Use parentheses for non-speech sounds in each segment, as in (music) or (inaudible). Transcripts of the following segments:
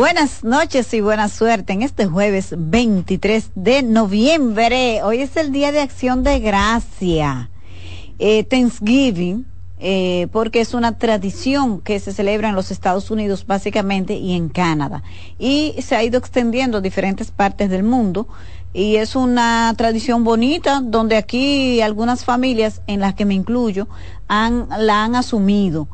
Buenas noches y buena suerte en este jueves 23 de noviembre. Hoy es el Día de Acción de Gracia, eh, Thanksgiving, eh, porque es una tradición que se celebra en los Estados Unidos básicamente y en Canadá. Y se ha ido extendiendo a diferentes partes del mundo. Y es una tradición bonita donde aquí algunas familias, en las que me incluyo, han, la han asumido.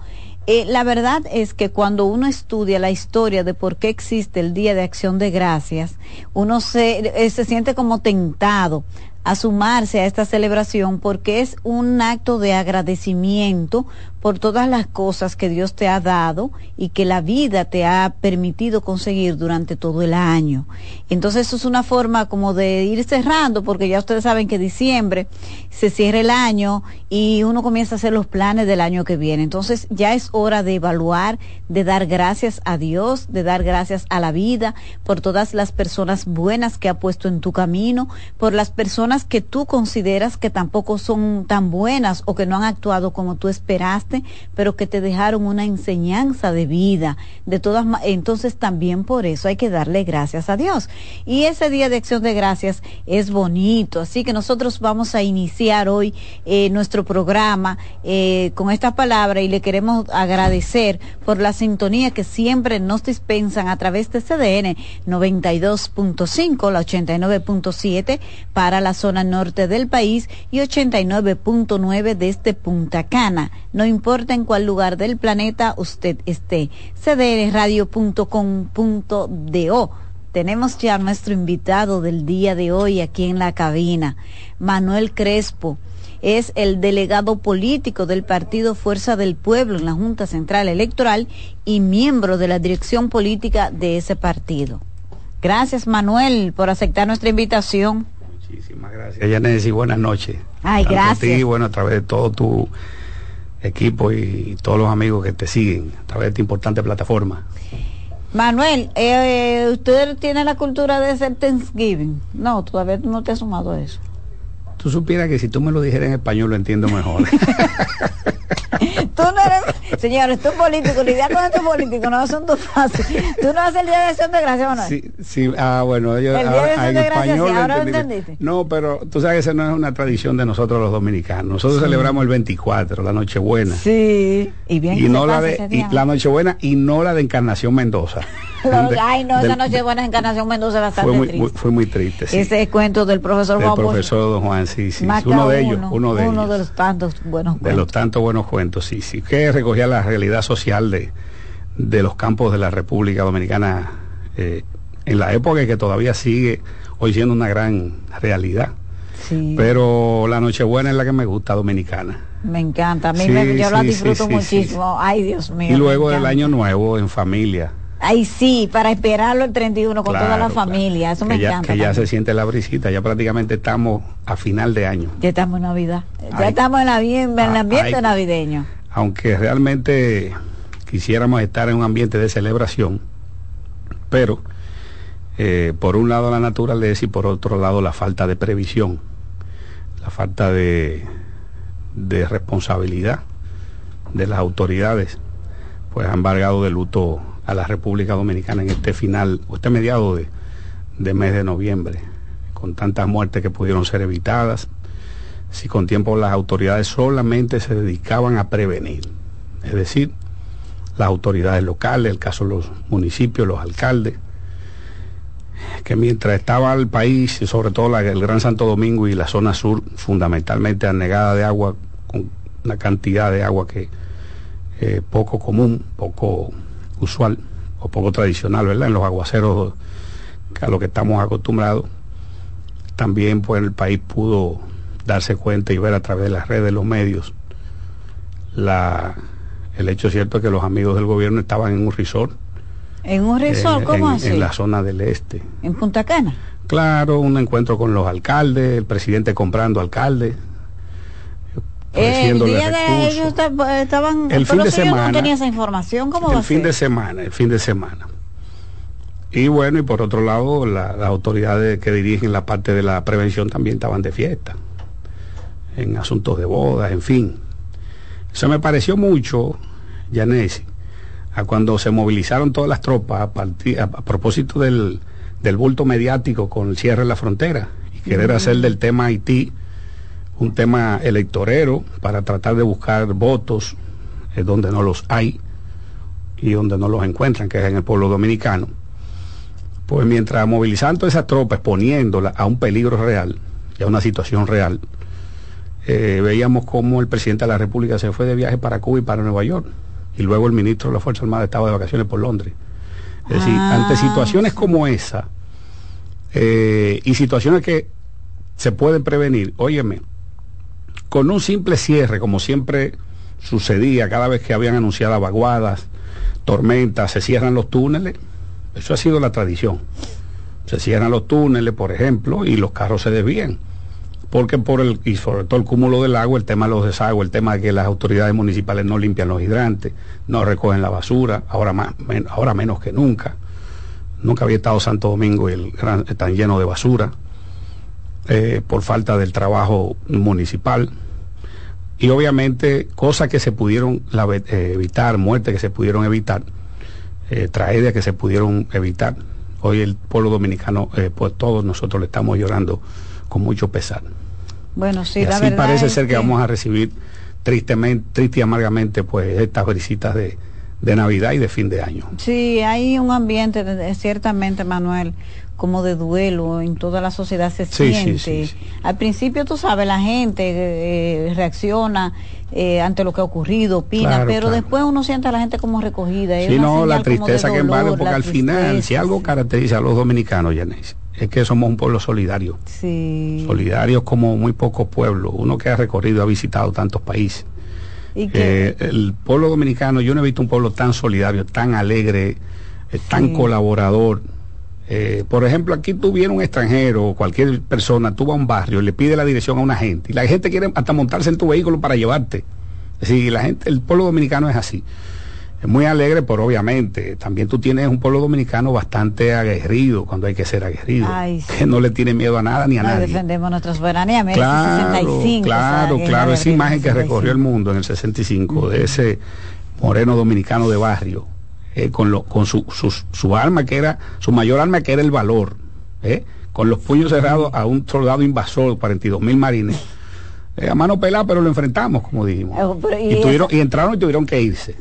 Eh, la verdad es que cuando uno estudia la historia de por qué existe el Día de Acción de Gracias, uno se, eh, se siente como tentado a sumarse a esta celebración porque es un acto de agradecimiento por todas las cosas que Dios te ha dado y que la vida te ha permitido conseguir durante todo el año. Entonces eso es una forma como de ir cerrando, porque ya ustedes saben que diciembre se cierra el año y uno comienza a hacer los planes del año que viene. Entonces ya es hora de evaluar, de dar gracias a Dios, de dar gracias a la vida por todas las personas buenas que ha puesto en tu camino, por las personas que tú consideras que tampoco son tan buenas o que no han actuado como tú esperaste pero que te dejaron una enseñanza de vida. De todas entonces también por eso hay que darle gracias a Dios. Y ese día de acción de gracias es bonito, así que nosotros vamos a iniciar hoy eh, nuestro programa eh, con esta palabra y le queremos agradecer por la sintonía que siempre nos dispensan a través de CDN 92.5, la 89.7 para la zona norte del país y 89.9 desde Punta Cana. No importa en cuál lugar del planeta usted esté. cdrradio.com.do. Tenemos ya nuestro invitado del día de hoy aquí en la cabina, Manuel Crespo. Es el delegado político del partido Fuerza del Pueblo en la Junta Central Electoral y miembro de la dirección política de ese partido. Gracias, Manuel, por aceptar nuestra invitación. Muchísimas gracias. Yanes, y buenas noches. Ay, gracias. y bueno, a través de todo tu equipo y todos los amigos que te siguen a través de esta importante plataforma. Manuel, eh, ¿usted tiene la cultura de hacer Thanksgiving? No, todavía no te has sumado a eso. Tú supieras que si tú me lo dijeras en español lo entiendo mejor. (laughs) tú no eres, señores, tú político, lidiar con estos políticos no es asunto fácil. Tú no haces el día de acción de gracia, Manuel. Sí, sí, ah, bueno, yo, el día de acción de ahora lo entendiste. No, pero tú sabes que esa no es una tradición de nosotros los dominicanos. Nosotros celebramos el 24, la Nochebuena. Sí, y bien. Y no la de, y la Nochebuena y no la de Encarnación Mendoza. (laughs) ay, no, esa Nochebuena de Encarnación Mendoza bastante fue muy, triste. fue muy triste, sí. Ese cuento del profesor Juan. El profesor Don Juan, sí, sí. Uno de ellos, uno de uno de los tantos buenos cuentos. De los tantos buenos cuentos, sí, sí. Que recogía la realidad social de, de los campos de la República Dominicana eh, en la época que todavía sigue hoy siendo una gran realidad. Sí. Pero la Nochebuena es la que me gusta dominicana. Me encanta, a mí me, yo la disfruto muchísimo. Ay, Dios mío. Y luego el año nuevo en familia. Ay, sí, para esperarlo el 31 con toda la familia. Eso me encanta. Que ya se siente la brisita, ya prácticamente estamos a final de año. Ya estamos en Navidad. Ya estamos en, la, en el ambiente navideño. Aunque realmente quisiéramos estar en un ambiente de celebración, pero eh, por un lado la naturaleza y por otro lado la falta de previsión, la falta de, de responsabilidad de las autoridades, pues han embargado de luto a la República Dominicana en este final, o este mediado de, mes de noviembre, con tantas muertes que pudieron ser evitadas, si con tiempo las autoridades solamente se dedicaban a prevenir. Es decir, las autoridades locales, el caso de los municipios, los alcaldes, que mientras estaba el país, sobre todo el Gran Santo Domingo y la zona sur, fundamentalmente anegada de agua, con una cantidad de agua que eh, poco común, poco usual o poco tradicional, ¿verdad? En los aguaceros a lo que estamos acostumbrados, también pues el país pudo darse cuenta y ver a través de las redes, los medios, la, el hecho cierto que los amigos del gobierno estaban en un resort. ¿En un resort? ¿Cómo así? En la zona del este. ¿En Punta Cana? Claro, un encuentro con los alcaldes, el presidente comprando alcaldes. El día de ellos estaban... El fin de semana. no tenía esa información, ¿cómo El fin de semana, el fin de semana. Y bueno, y por otro lado, las autoridades que dirigen la parte de la prevención también estaban de fiesta, en asuntos de bodas, en fin. Eso me pareció mucho, Yanesi, a cuando se movilizaron todas las tropas a, partir, a, propósito del, del, bulto mediático con el cierre de la frontera y querer hacer del tema Haití un tema electorero para tratar de buscar votos eh, donde no los hay y donde no los encuentran, que es en el pueblo dominicano. Pues mientras movilizando esas tropas, exponiéndolas a un peligro real y a una situación real, eh, veíamos cómo el presidente de la República se fue de viaje para Cuba y para Nueva York, y luego el ministro de la Fuerza Armada estaba de vacaciones por Londres. Es decir, Ah, ante situaciones como esa, eh, y situaciones que se pueden prevenir, óyeme, con un simple cierre, como siempre sucedía cada vez que habían anunciado vaguadas, tormentas, se cierran los túneles, eso ha sido la tradición. Se cierran los túneles, por ejemplo, y los carros se desvían. Porque por el, y todo el cúmulo del agua, el tema de los desagües, el tema de que las autoridades municipales no limpian los hidrantes, no recogen la basura, ahora más, ahora menos que nunca. Nunca había estado Santo Domingo están llenos de basura, eh, por falta del trabajo municipal. Y obviamente cosas que se pudieron eh, evitar, muertes que se pudieron evitar, eh, tragedias que se pudieron evitar. Hoy el pueblo dominicano, eh, pues todos nosotros le estamos llorando con mucho pesar. Bueno, sí, y la así verdad parece ser que, que vamos a recibir tristemente, triste y amargamente, pues estas visitas de, de Navidad y de fin de año. Sí, hay un ambiente, ciertamente, Manuel, como de duelo en toda la sociedad se Sí, siente. sí, sí. Al principio, tú sabes, la gente eh, reacciona eh, ante lo que ha ocurrido, opina, Claro, pero claro. después uno siente a la gente como recogida. Sí, no, la tristeza que dolor, porque al final, si algo caracteriza a los dominicanos, Yanis, es que somos un pueblo solidario. Sí. Solidarios como muy pocos pueblos. Uno que ha recorrido, ha visitado tantos países. Y Eh, el pueblo dominicano, yo no he visto un pueblo tan solidario, tan alegre, eh, tan Sí. colaborador. Eh, por ejemplo, aquí tuviera un extranjero o cualquier persona, tú vas a un barrio y le pide la dirección a una gente y la gente quiere hasta montarse en tu vehículo para llevarte. Es decir, la gente, el pueblo dominicano es así. Muy alegre, pero obviamente también tú tienes un pueblo dominicano bastante aguerrido cuando hay que ser aguerrido, Ay, sí. que no le tiene miedo a nada ni a no, nadie. defendemos nuestra soberanía. Mira, Claro, 65, claro, o sea, claro, esa imagen que 65. recorrió el mundo en el 65, de ese moreno dominicano de barrio, eh, con, lo, con su, su, su arma que era, su mayor arma que era el valor, eh, con los puños cerrados a un soldado invasor, 42 mil marines, eh, a mano pelada, pero lo enfrentamos, como dijimos. Pero, y y, tuvieron, y entraron y tuvieron que irse.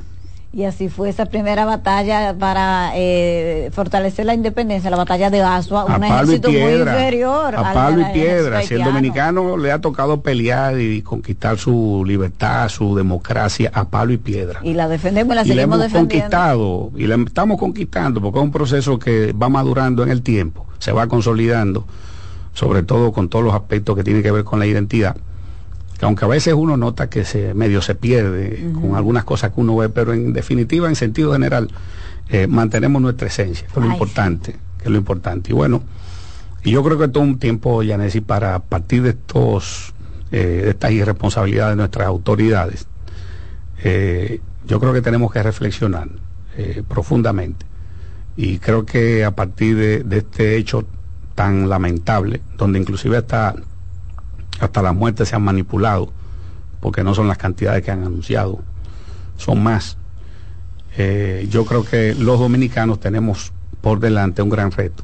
Y así fue esa primera batalla para eh, fortalecer la independencia, la batalla de Asua, a un ejército muy inferior. a al palo y piedra. Si el dominicano le ha tocado pelear y conquistar su libertad, su democracia, a palo y piedra. Y la defendemos y la y la hemos defendiendo. conquistado y la estamos conquistando porque es un proceso que va madurando en el tiempo, se va consolidando, sobre todo con todos los aspectos que tienen que ver con la identidad. Que aunque a veces uno nota que se medio se pierde con algunas cosas que uno ve, pero en definitiva, en sentido general, eh, mantenemos nuestra esencia, que es lo importante, que es lo importante. Y bueno, y yo creo que todo un tiempo, Yanesi, para partir de estos, eh, de estas irresponsabilidades de nuestras autoridades, eh, yo creo que tenemos que reflexionar profundamente. Y creo que a partir de, de este hecho tan lamentable, donde inclusive hasta, hasta las muertes se han manipulado, porque no son las cantidades que han anunciado, son más. Eh, yo creo que los dominicanos tenemos por delante un gran reto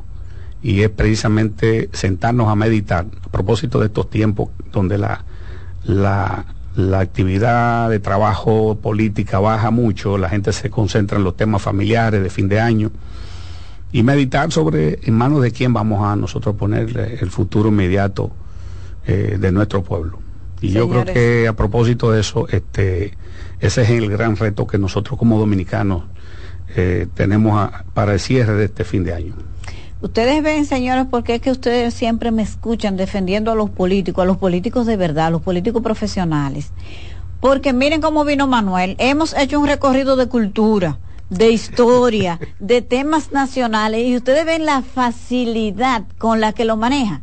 y es precisamente sentarnos a meditar a propósito de estos tiempos donde la, la, la actividad de trabajo política baja mucho, la gente se concentra en los temas familiares de fin de año y meditar sobre en manos de quién vamos a nosotros poner el futuro inmediato eh, de nuestro pueblo. Y yo creo que a propósito de eso, este, ese es el gran reto que nosotros como dominicanos eh, tenemos para el cierre de este fin de año. Ustedes ven, señores, porque es que ustedes siempre me escuchan defendiendo a los políticos, a los políticos de verdad, a los políticos profesionales. Porque miren cómo vino Manuel. Hemos hecho un recorrido de cultura, de historia, (laughs) de temas nacionales y ustedes ven la facilidad con la que lo maneja.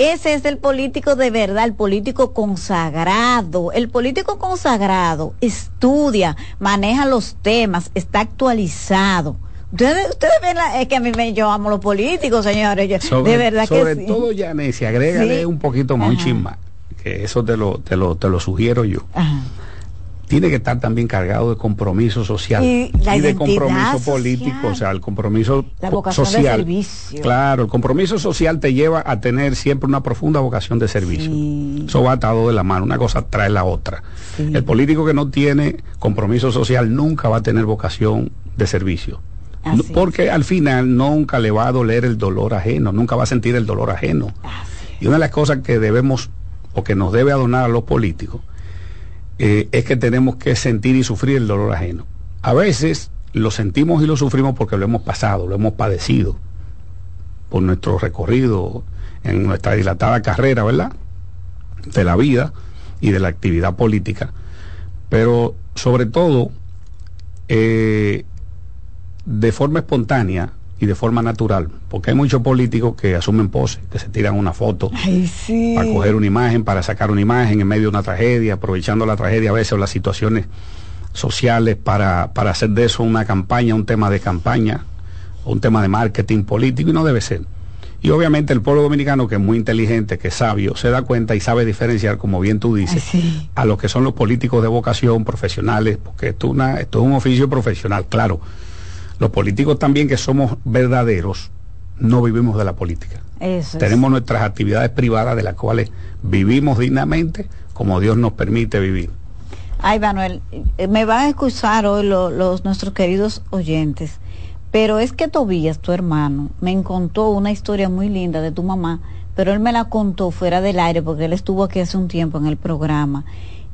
Ese es el político de verdad, el político consagrado. El político consagrado estudia, maneja los temas, está actualizado Ustedes, ustedes ven la, es que a mí me, yo amo los políticos, señores. de verdad que Sobre todo, Yanesi, agrégale un poquito más, un chisma, que eso te lo, te lo, te lo sugiero yo. Tiene que estar también cargado de compromiso social y, de compromiso político, o sea, el compromiso social. Claro, el compromiso social te lleva a tener siempre una profunda vocación de servicio. Eso va atado de la mano, una cosa trae la otra. El político que no tiene compromiso social nunca va a tener vocación de servicio porque al final nunca le va a doler el dolor ajeno, nunca va a sentir el dolor ajeno. Y una de las cosas que debemos o que nos debe adonar a los políticos eh, es que tenemos que sentir y sufrir el dolor ajeno. A veces lo sentimos y lo sufrimos porque lo hemos pasado, lo hemos padecido por nuestro recorrido en nuestra dilatada carrera, ¿verdad? De la vida y de la actividad política. Pero sobre todo, eh, de forma espontánea y de forma natural, porque hay muchos políticos que asumen pose, que se tiran una foto para coger una imagen, para sacar una imagen en medio de una tragedia, aprovechando la tragedia a veces o las situaciones sociales para, para hacer de eso una campaña, un tema de campaña, un tema de marketing político y no debe ser. Y obviamente el pueblo dominicano, que es muy inteligente, que es sabio, se da cuenta y sabe diferenciar, como bien tú dices, a lo que son los políticos de vocación, profesionales, porque esto, una, esto es un oficio profesional, claro los políticos también que somos verdaderos, no vivimos de la política. Tenemos nuestras actividades privadas de las cuales vivimos dignamente como Dios nos permite vivir. Ay, Manuel, eh, me van a excusar hoy los nuestros queridos oyentes, pero es que Tobías, tu hermano, me contó una historia muy linda de tu mamá, pero él me la contó fuera del aire porque él estuvo aquí hace un tiempo en el programa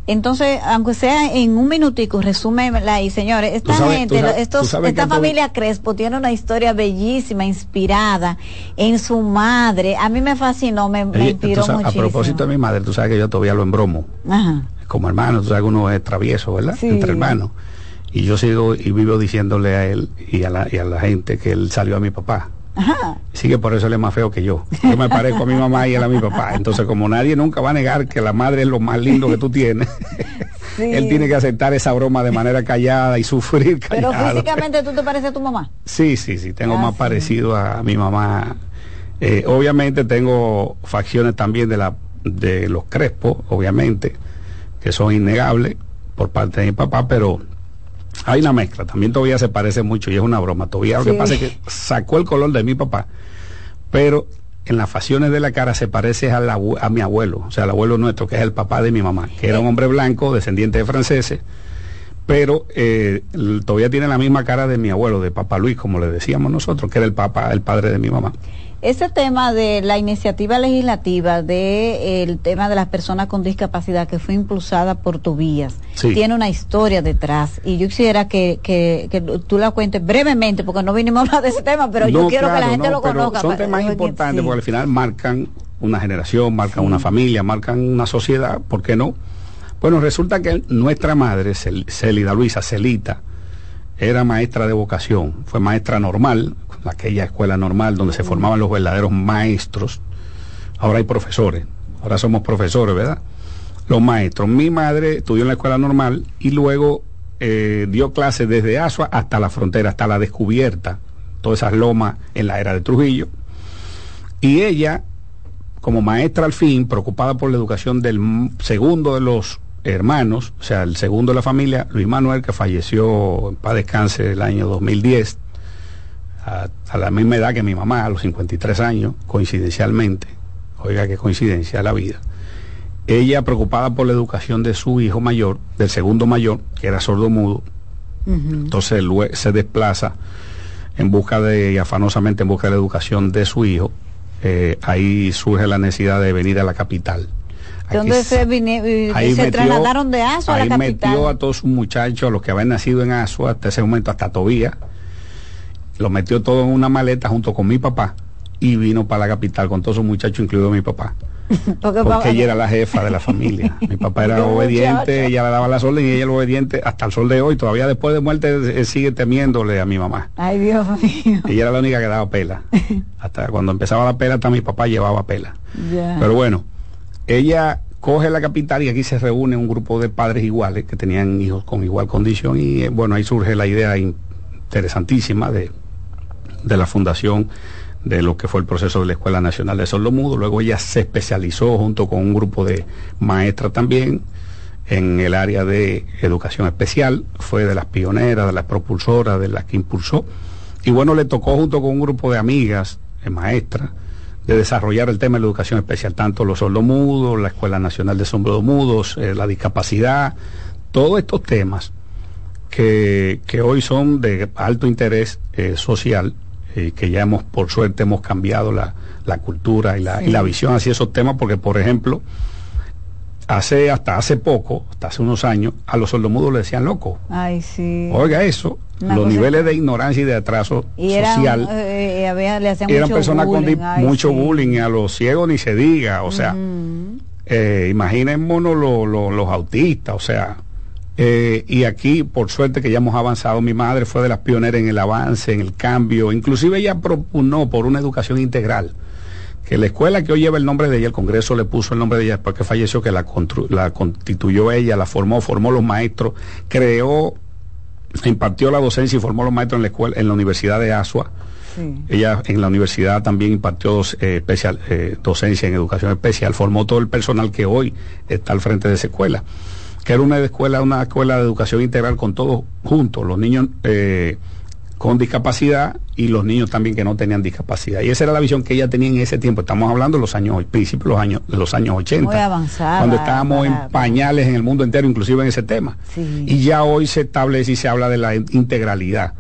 entonces, aunque sea en un minutico, resúmela ahí, señores. Esta gente, estos, esta familia Crespo tiene una historia bellísima, inspirada en su madre. A mí me fascinó, me, inspiró muchísimo. A propósito de mi madre, tú sabes que yo todavía lo embromo. Ajá. Como hermano, tú sabes que uno es travieso, ¿verdad? Entre hermanos. Y yo sigo y vivo diciéndole a él y a la, y a la gente que él salió a mi papá. Ajá. Sí que por eso él es más feo que yo. Yo me parezco a mi mamá y él a mi papá. Entonces, como nadie nunca va a negar que la madre es lo más lindo que tú tienes, (laughs) él tiene que aceptar esa broma de manera callada y sufrir callado. Pero físicamente tú te pareces a tu mamá. Sí, sí, sí, tengo más parecido a, mi mamá. Eh, obviamente tengo facciones también de la de los Crespos, obviamente, que son innegables por parte de mi papá, pero hay una mezcla, también todavía se parece mucho y es una broma. Todavía lo que pasa es que sacó el color de mi papá, pero en las facciones de la cara se parece a, a mi abuelo, o sea, al abuelo nuestro, que es el papá de mi mamá, que era un hombre blanco, descendiente de franceses, pero eh, todavía tiene la misma cara de mi abuelo, de Papá Luis, como le decíamos nosotros, que era el papá, el padre de mi mamá. Ese tema de la iniciativa legislativa de el tema de las personas con discapacidad que fue impulsada por Tobías tiene una historia detrás. Y yo quisiera que, que, tú la cuentes brevemente porque no vinimos a hablar de ese tema pero yo quiero que la gente lo conozca son temas importantes porque al final marcan una generación marcan una familia marcan una sociedad ¿por qué no? bueno resulta que nuestra madre Celida Luisa Celita era maestra de vocación fue maestra normal aquella escuela normal donde se formaban los verdaderos maestros. Ahora hay profesores, ahora somos profesores, ¿verdad? Los maestros. Mi madre estudió en la escuela normal y luego eh, dio clases desde Asua hasta la frontera, hasta la descubierta, todas esas lomas en la era de Trujillo. Y ella, como maestra al fin, preocupada por la educación del segundo de los hermanos, o sea, el segundo de la familia, Luis Manuel, que falleció en paz descanse el año 2010, a, la misma edad que mi mamá, a los 53 años, coincidencialmente, oiga qué coincidencia la vida, ella preocupada por la educación de su hijo mayor, del segundo mayor, que era sordo mudo, entonces se desplaza en busca de, y afanosamente en busca de la educación de su hijo. Eh, ahí surge la necesidad de venir a la capital. ¿Dónde se, eh, se trasladaron de Asua a la capital? metió a todos sus muchachos, a los que habían nacido en Asua, hasta ese momento, hasta Tobía, lo metió todo en una maleta junto con mi papá y vino para la capital con todos sus muchachos, incluido mi papá. (laughs) Porque, ella era la jefa de la familia. (laughs) Mi papá era obediente, ella le daba la orden y ella era obediente hasta el sol de hoy. Todavía después de muerte él sigue temiéndole a mi mamá. Ay, Dios mío. Ella era la única que daba pela. (laughs) hasta cuando empezaba la pela, hasta mi papá llevaba pela. Pero bueno, ella coge la capital y aquí se reúne un grupo de padres iguales que tenían hijos con igual condición y eh, bueno, ahí surge la idea interesantísima de, de la fundación de lo que fue el proceso de la Escuela Nacional de Sordomudos. Luego ella se especializó junto con un grupo de maestras también en el área de educación especial. Fue de las pioneras, de las propulsoras, de las que impulsó. Y bueno, le tocó junto con un grupo de amigas, de maestras, de desarrollar el tema de la educación especial, tanto los sordomudos, la Escuela Nacional de Sordomudos, eh, la discapacidad, todos estos temas que, hoy son de alto interés eh, social eh, que ya hemos, por suerte, hemos cambiado la, cultura y la, y la visión hacia esos temas, porque, por ejemplo, hace hasta hace poco, hasta hace unos años, a los sordomudos le decían loco. Ay, sí. Oiga eso, los niveles de ignorancia y de atraso social. Eh, eh, eran personas con mucho bullying, a los ciegos ni se diga, o sea, imaginémonos los autistas, o sea, eh, y aquí, por suerte que ya hemos avanzado, mi madre fue de las pioneras en el avance, en el cambio, inclusive ella propugnó por una educación integral, que la escuela que hoy lleva el nombre de ella, el Congreso le puso el nombre de ella después que falleció, que la, la constituyó ella, la formó, formó los maestros, creó, impartió la docencia y formó los maestros en la escuela, en la Universidad de Asua. Ella en la universidad también impartió eh, especial, eh, docencia en educación especial, formó todo el personal que hoy está al frente de esa escuela que era una escuela, una escuela de educación integral con todos juntos, los niños eh, con discapacidad y los niños también que no tenían discapacidad. Y esa era la visión que ella tenía en ese tiempo. Estamos hablando de los años, principios de los años, de los años 80. Muy avanzada. Cuando estábamos en pañales en el mundo entero, inclusive en ese tema. Y ya hoy se establece y se habla de la integralidad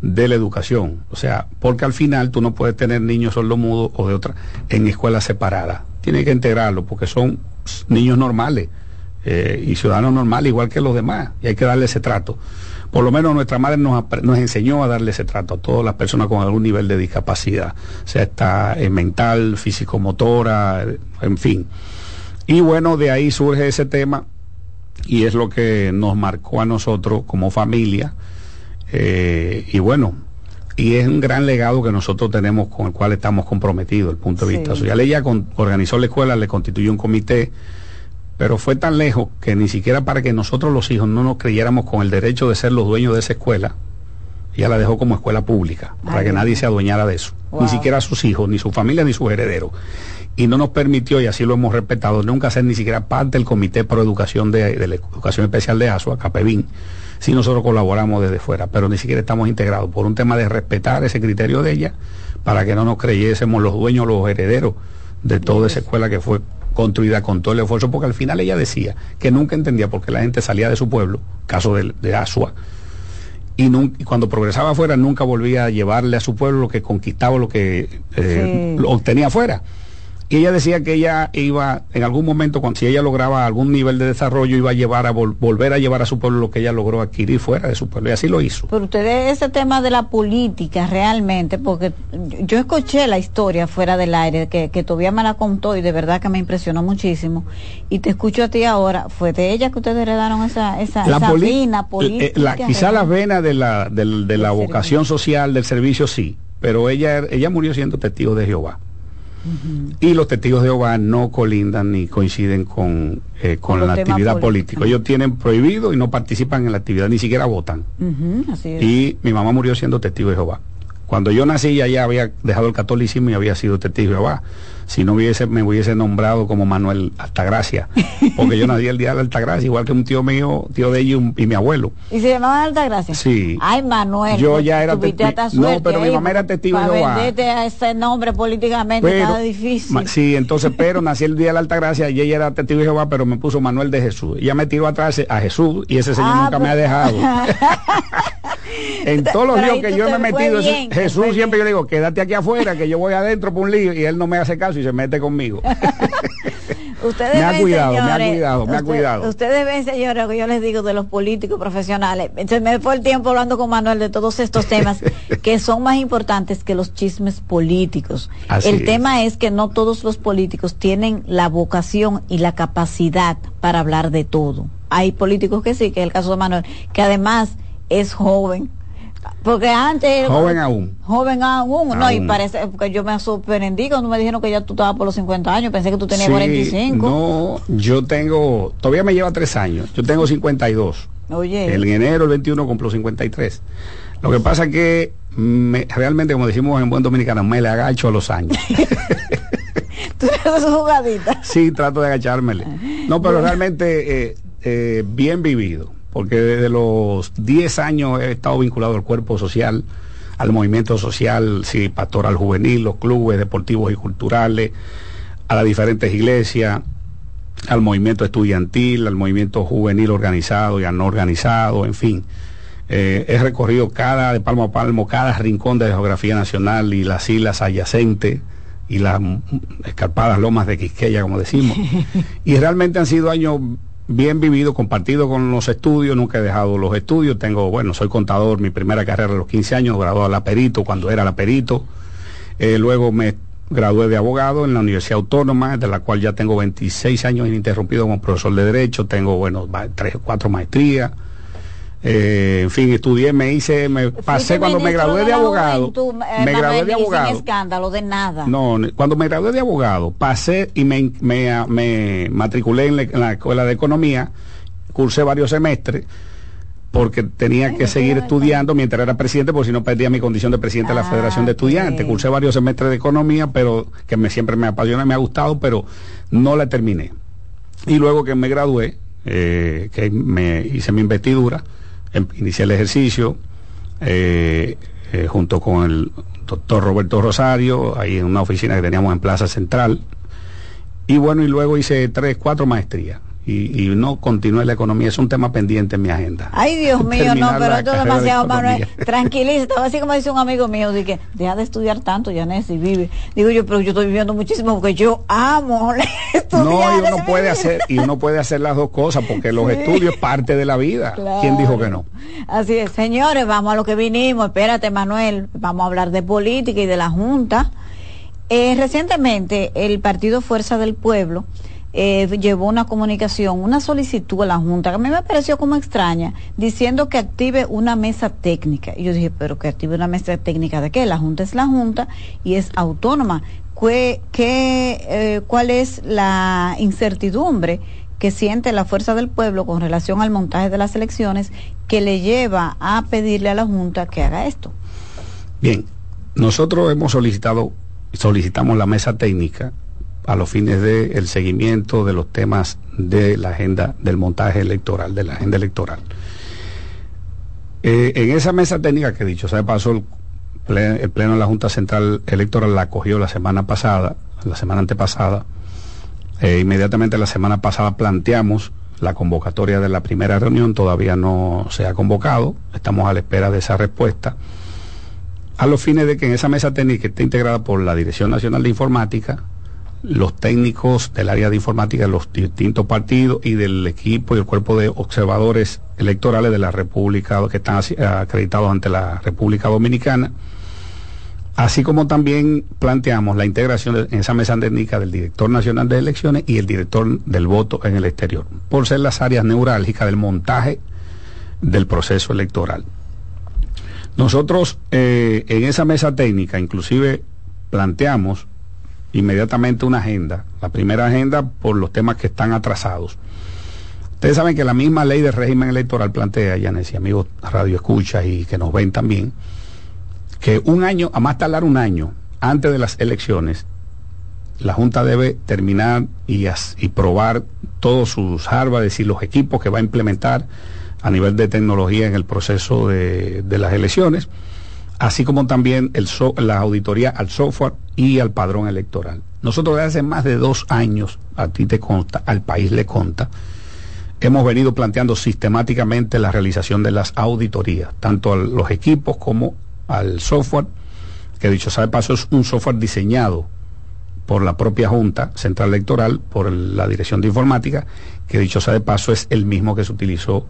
de la educación. O sea, porque al final tú no puedes tener niños sordomudos o de otra en escuelas separadas. Tienes que integrarlo porque son niños normales eh, y ciudadano normal igual que los demás, y hay que darle ese trato. Por lo menos nuestra madre nos, nos enseñó a darle ese trato a todas las personas con algún nivel de discapacidad, sea está eh, mental, físico-motora, en fin. Y bueno, de ahí surge ese tema y es lo que nos marcó a nosotros como familia. Eh, y bueno, y es un gran legado que nosotros tenemos con el cual estamos comprometidos, el punto de vista social. Ella organizó la escuela, le constituyó un comité pero fue tan lejos que ni siquiera para que nosotros los hijos no nos creyéramos con el derecho de ser los dueños de esa escuela, ella la dejó como escuela pública, para que nadie se adueñara de eso, ni siquiera sus hijos, ni su familia, ni sus herederos. Y no nos permitió, y así lo hemos respetado, nunca ser ni siquiera parte del Comité Pro Educación de, la Educación Especial de ASUA, CAPEVIN, si nosotros colaboramos desde fuera, pero ni siquiera estamos integrados por un tema de respetar ese criterio de ella, para que no nos creyésemos los dueños, los herederos de toda esa escuela que fue construida con todo el esfuerzo, porque al final ella decía que nunca entendía por qué la gente salía de su pueblo, caso de, de Asua, y, cuando progresaba afuera nunca volvía a llevarle a su pueblo lo que conquistaba, lo que eh, obtenía afuera. Y ella decía que ella iba, en algún momento, cuando si ella lograba algún nivel de desarrollo, iba a llevar a volver a llevar a su pueblo lo que ella logró adquirir fuera de su pueblo. Y así lo hizo. Pero ustedes ese tema de la política realmente, porque yo escuché la historia fuera del aire, que, que todavía me la contó y de verdad que me impresionó muchísimo. Y te escucho a ti ahora, ¿fue de ella que ustedes heredaron esa, esa, la esa vena política? Eh, la, quizá la vena de la, de, de la vocación social, del servicio, sí. Pero ella, ella murió siendo testigo de Jehová. Y los testigos de Jehová no colindan ni coinciden con, eh, con, la actividad política. Ellos tienen prohibido y no participan en la actividad, ni siquiera votan. Y mi mamá murió siendo testigo de Jehová. Cuando yo nací ya, ya había dejado el catolicismo y había sido testigo de Jehová si no hubiese, me hubiese nombrado como Manuel Altagracia, (laughs) porque yo nací el día de la Altagracia, igual que un tío mío, tío de ellos y, mi abuelo. ¿Y se llamaba Altagracia? Sí. Ay, Manuel. Yo ya era testigo. No, pero mi mamá era testigo de Jehová. a ese nombre políticamente pero, difícil. Sí, entonces, pero nací el día de la Altagracia y ella era testigo de Jehová, pero me puso Manuel de Jesús. Ella me tiró atrás a Jesús y ese señor ah, nunca me ha pues. dejado. (laughs) (laughs) en todos los líos que yo me he metido, Jesús siempre yo le digo, quédate aquí afuera, que yo voy adentro por un lío, y él no me hace caso y se mete conmigo. (laughs) ustedes me ha cuidado, me ha cuidado, me ha cuidado. Ustedes ven, señores, lo que yo les digo de los políticos profesionales. Entonces me fue el tiempo hablando con Manuel de todos estos temas (laughs) que son más importantes que los chismes políticos. el tema es que no todos los políticos tienen la vocación y la capacidad para hablar de todo. Hay políticos que sí, que es el caso de Manuel, que además es joven, porque antes. Joven aún. Joven aún. No, y parece. Porque yo me sorprendí cuando me dijeron que ya tú estabas por los 50 años. Pensé que tú tenías 45. No, yo tengo. Todavía me lleva tres años. Yo tengo 52. Oye. El enero, el 21, cumplo 53. Lo que pasa es que realmente, como decimos en buen dominicano, me le agacho a los años. (laughs) ¿Tú eres jugadita? Sí, trato de agachármele. No, pero realmente eh, eh, bien vivido porque desde los 10 años he estado vinculado al cuerpo social, al movimiento social, sí, pastoral juvenil, los clubes deportivos y culturales, a las diferentes iglesias, al movimiento estudiantil, al movimiento juvenil organizado y al no organizado, en fin. Eh, he recorrido cada, de palmo a palmo, cada rincón de la geografía nacional y las islas adyacentes y las escarpadas lomas de Quisqueya, como decimos. (laughs) y realmente han sido años bien vivido, compartido con los estudios, nunca he dejado los estudios, tengo, bueno, soy contador, mi primera carrera a los 15 años, graduado a la perito cuando era la perito, eh, luego me gradué de abogado en la Universidad Autónoma, de la cual ya tengo 26 años ininterrumpido como profesor de Derecho, tengo, bueno, tres o cuatro maestrías, eh, en fin, estudié, me hice, me pasé cuando me gradué de abogado. Eh, me gradué de abogado. Sin escándalo de nada. No, cuando me gradué de abogado, pasé y me, me, matriculé en la, escuela de economía, cursé varios semestres porque tenía que seguir estudiando mientras era presidente, porque si no perdía mi condición de presidente de la ah, Federación de Estudiantes. Cursé varios semestres de economía, pero que me, siempre me apasiona, me ha gustado, pero no la terminé. Y luego que me gradué, eh, que me hice mi investidura, inicié el ejercicio eh, eh, junto con el doctor Roberto Rosario, ahí en una oficina que teníamos en Plaza Central. Y bueno, y luego hice tres, cuatro maestrías y, no continúe la economía. Es un tema pendiente en mi agenda. Ay, Dios (laughs) mío, no, pero esto es demasiado, Manuel. Tranquilízate, así como dice un amigo mío, de que deja de estudiar tanto, ya y vive. Digo yo, pero yo estoy viviendo muchísimo porque yo amo (laughs) estudiar. No, y uno puede hacer, y uno puede hacer las dos cosas, porque los estudios es parte de la vida. ¿Quién dijo que no? Así es, señores, vamos a lo que vinimos. Espérate, Manuel, vamos a hablar de política y de la Junta. Eh, recientemente, el Partido Fuerza del Pueblo eh, llevó una comunicación, una solicitud a la Junta, que a mí me pareció como extraña, diciendo que active una mesa técnica. Y yo dije, pero que active una mesa técnica de qué? La Junta es la Junta y es autónoma. ¿Qué, eh, ¿Cuál es la incertidumbre que siente la fuerza del pueblo con relación al montaje de las elecciones que le lleva a pedirle a la Junta que haga esto? Bien, nosotros hemos solicitado, solicitamos la mesa técnica a los fines del el seguimiento de los temas de la agenda del montaje electoral, de la agenda electoral. Eh, en esa mesa técnica que he dicho, se pasó el, pleno, de la Junta Central Electoral la acogió la semana pasada, la semana antepasada. Eh, inmediatamente la semana pasada planteamos la convocatoria de la primera reunión, todavía no se ha convocado, estamos a la espera de esa respuesta, a los fines de que en esa mesa técnica esté integrada por la Dirección Nacional de Informática, los técnicos del área de informática de los distintos partidos y del equipo y el cuerpo de observadores electorales de la República que están acreditados ante la República Dominicana, así como también planteamos la integración en esa mesa técnica del director nacional de elecciones y el director del voto en el exterior, por ser las áreas neurálgicas del montaje del proceso electoral. Nosotros eh, en esa mesa técnica inclusive planteamos inmediatamente una agenda. La primera agenda por los temas que están atrasados. Ustedes saben que la misma ley de régimen electoral plantea, ya y amigos radio escucha y que nos ven también, que un año, a más tardar un año antes de las elecciones, la Junta debe terminar y, y probar todos sus hardware, y los equipos que va a implementar a nivel de tecnología en el proceso de, las elecciones, así como también el la auditoría al software y al padrón electoral. Nosotros desde hace más de dos años, a ti te consta, al país le conta, hemos venido planteando sistemáticamente la realización de las auditorías, tanto a los equipos como al software, que dicho sea de paso es un software diseñado por la propia Junta Central Electoral, por la Dirección de Informática, que dicho sea de paso es el mismo que se utilizó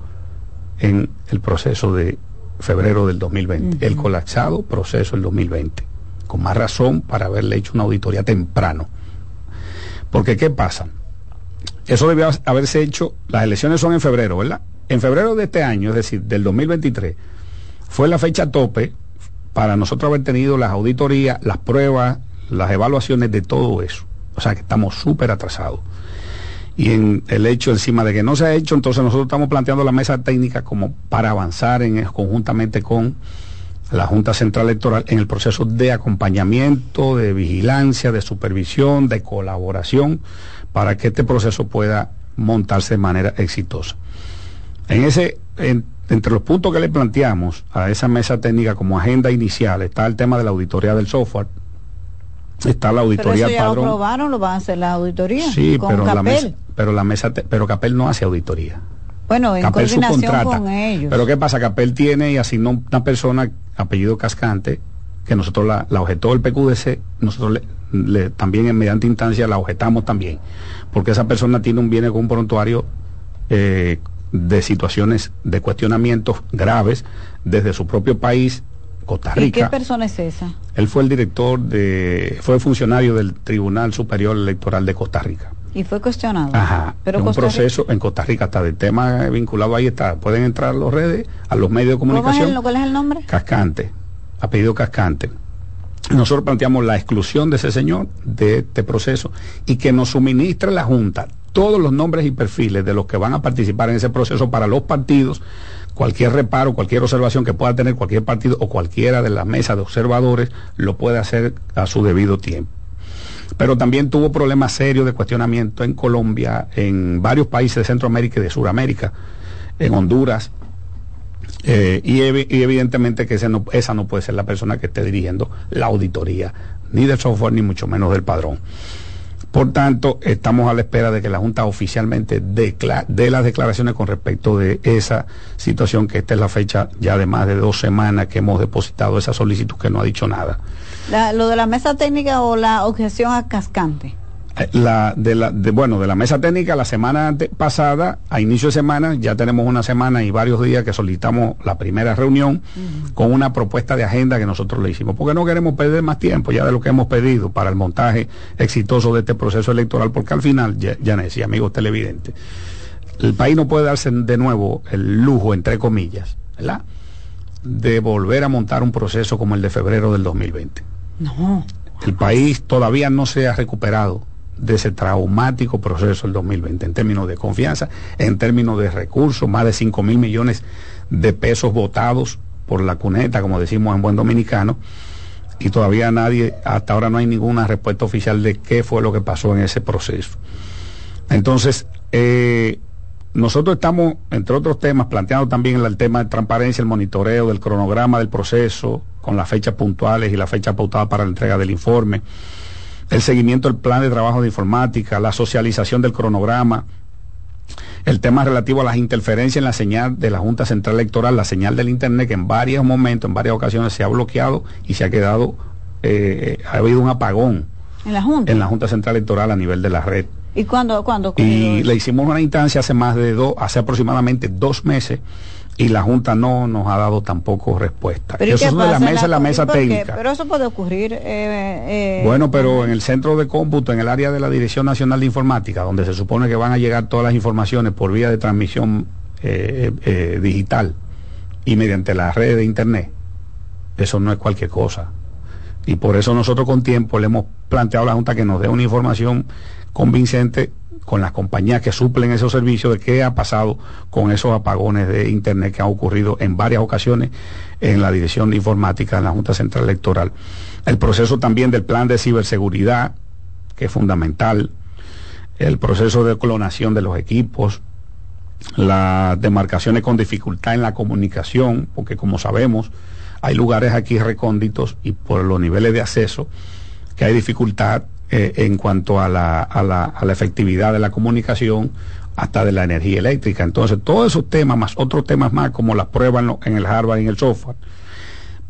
en el proceso de febrero del 2020, el colapsado proceso del 2020. Con más razón para haberle hecho una auditoría temprano. Porque ¿qué pasa? Eso debió haberse hecho, las elecciones son en febrero, ¿verdad? En febrero de este año, es decir, del 2023, fue la fecha tope para nosotros haber tenido las auditorías, las pruebas, las evaluaciones de todo eso. O sea que estamos súper atrasados. Y en el hecho encima de que no se ha hecho, entonces nosotros estamos planteando la mesa técnica como para avanzar en, conjuntamente con la Junta Central Electoral en el proceso de acompañamiento, de vigilancia, de supervisión, de colaboración, para que este proceso pueda montarse de manera exitosa. En ese, entre los puntos que le planteamos a esa mesa técnica como agenda inicial está el tema de la auditoría del software, está la auditoría pero eso ya lo aprobaron, lo van a hacer la auditoría. Sí, pero la mesa, pero la mesa, pero Capel no hace auditoría. Bueno, en coordinación con ellos. Pero qué pasa, Capel tiene y asignó una persona apellido Cascante que nosotros la, objetó el PQDC, nosotros le, también en mediante instancia la objetamos también, porque esa persona tiene un bien con un prontuario eh, de situaciones de cuestionamientos graves desde su propio país Costa Rica. ¿Y qué persona es esa? Él fue el director de, fue funcionario del Tribunal Superior Electoral de Costa Rica. Y fue cuestionado. Ajá. Pero en un proceso en Costa Rica está del tema vinculado ahí está. Pueden entrar a las redes, a los medios de comunicación. ¿Cuál es el nombre? Cascante. Apellido Cascante. Nosotros planteamos la exclusión de ese señor de este proceso y que nos suministre la Junta todos los nombres y perfiles de los que van a participar en ese proceso para los partidos cualquier reparo, cualquier observación que pueda tener cualquier partido o cualquiera de las mesas de observadores lo puede hacer a su debido tiempo. Pero también tuvo problemas serios de cuestionamiento en Colombia, en varios países de Centroamérica y de Sudamérica, en Honduras, eh, y, evidentemente que no, esa no puede ser la persona que esté dirigiendo la auditoría, ni del software, ni mucho menos del padrón. Por tanto, estamos a la espera de que la Junta oficialmente dé las declaraciones con respecto de esa situación, que esta es la fecha ya de más de dos semanas que hemos depositado esa solicitud que no ha dicho nada. ¿Lo de la mesa técnica o la objeción a cascante? La de la de, bueno de la mesa técnica la semana pasada a inicio de semana ya tenemos una semana y varios días que solicitamos la primera reunión con una propuesta de agenda que nosotros le hicimos porque no queremos perder más tiempo ya de lo que hemos pedido para el montaje exitoso de este proceso electoral porque al final ya, ya decía amigos televidentes el país no puede darse de nuevo el lujo entre comillas ¿verdad? de volver a montar un proceso como el de febrero del 2020 no. El país todavía no se ha recuperado de ese traumático proceso del 2020 en términos de confianza, en términos de recursos, más de 5 mil millones de pesos votados por la cuneta, como decimos en buen dominicano, y todavía nadie, hasta ahora no hay ninguna respuesta oficial de qué fue lo que pasó en ese proceso. Entonces, eh, nosotros estamos, entre otros temas, planteando también el tema de transparencia, el monitoreo del cronograma del proceso, con las fechas puntuales y la fecha pautada para la entrega del informe el seguimiento del plan de trabajo de informática, la socialización del cronograma, el tema relativo a las interferencias en la señal de la Junta Central Electoral, la señal del Internet que en varios momentos, en varias ocasiones se ha bloqueado y se ha quedado, eh, ha habido un apagón en la Junta, en la Junta Central Electoral a nivel de la red. ¿Y cuándo? cuándo y le hicimos una instancia hace más de dos, hace aproximadamente dos meses y la Junta no nos ha dado tampoco respuesta. eso es de la mesa, la mesa técnica. Pero eso puede ocurrir. Eh, eh, bueno, pero en el centro de cómputo, en el área de la Dirección Nacional de Informática, donde se supone que van a llegar todas las informaciones por vía de transmisión eh, digital y mediante la red de Internet, eso no es cualquier cosa. Y por eso nosotros con tiempo le hemos planteado a la Junta que nos dé una información convincente con las compañías que suplen esos servicios de qué ha pasado con esos apagones de Internet que han ocurrido en varias ocasiones en la Dirección de Informática de la Junta Central Electoral. El proceso también del plan de ciberseguridad, que es fundamental, el proceso de clonación de los equipos, las demarcaciones con dificultad en la comunicación, porque como sabemos, hay lugares aquí recónditos y por los niveles de acceso que hay dificultad eh, en cuanto a la, a, la, a la efectividad de la comunicación hasta de la energía eléctrica. Entonces, todos esos temas, más otros temas más, como las pruebas en, el hardware y en el software,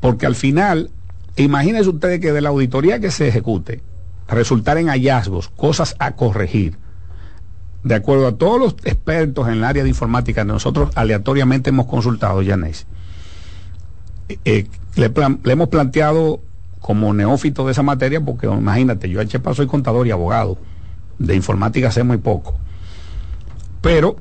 porque al final, imagínense ustedes que de la auditoría que se ejecute, resultar en hallazgos, cosas a corregir, de acuerdo a todos los expertos en el área de informática nosotros aleatoriamente hemos consultado, Janés, eh, eh, le, le, hemos planteado como neófito de esa materia, porque imagínate, yo a Chepa soy contador y abogado, de informática sé muy poco, pero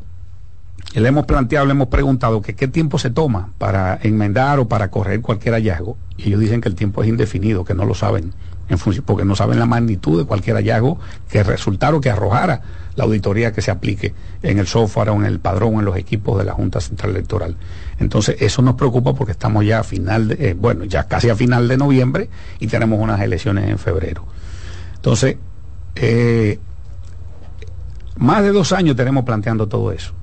le hemos planteado, le hemos preguntado que qué tiempo se toma para enmendar o para correr cualquier hallazgo, y ellos dicen que el tiempo es indefinido, que no lo saben, porque no saben la magnitud de cualquier hallazgo que resultara o que arrojara la auditoría que se aplique en el software o en el padrón o en los equipos de la Junta Central Electoral. Entonces, eso nos preocupa porque estamos ya a final, de, eh, bueno, ya casi a final de noviembre y tenemos unas elecciones en febrero. Entonces, eh, más de dos años tenemos planteando todo eso.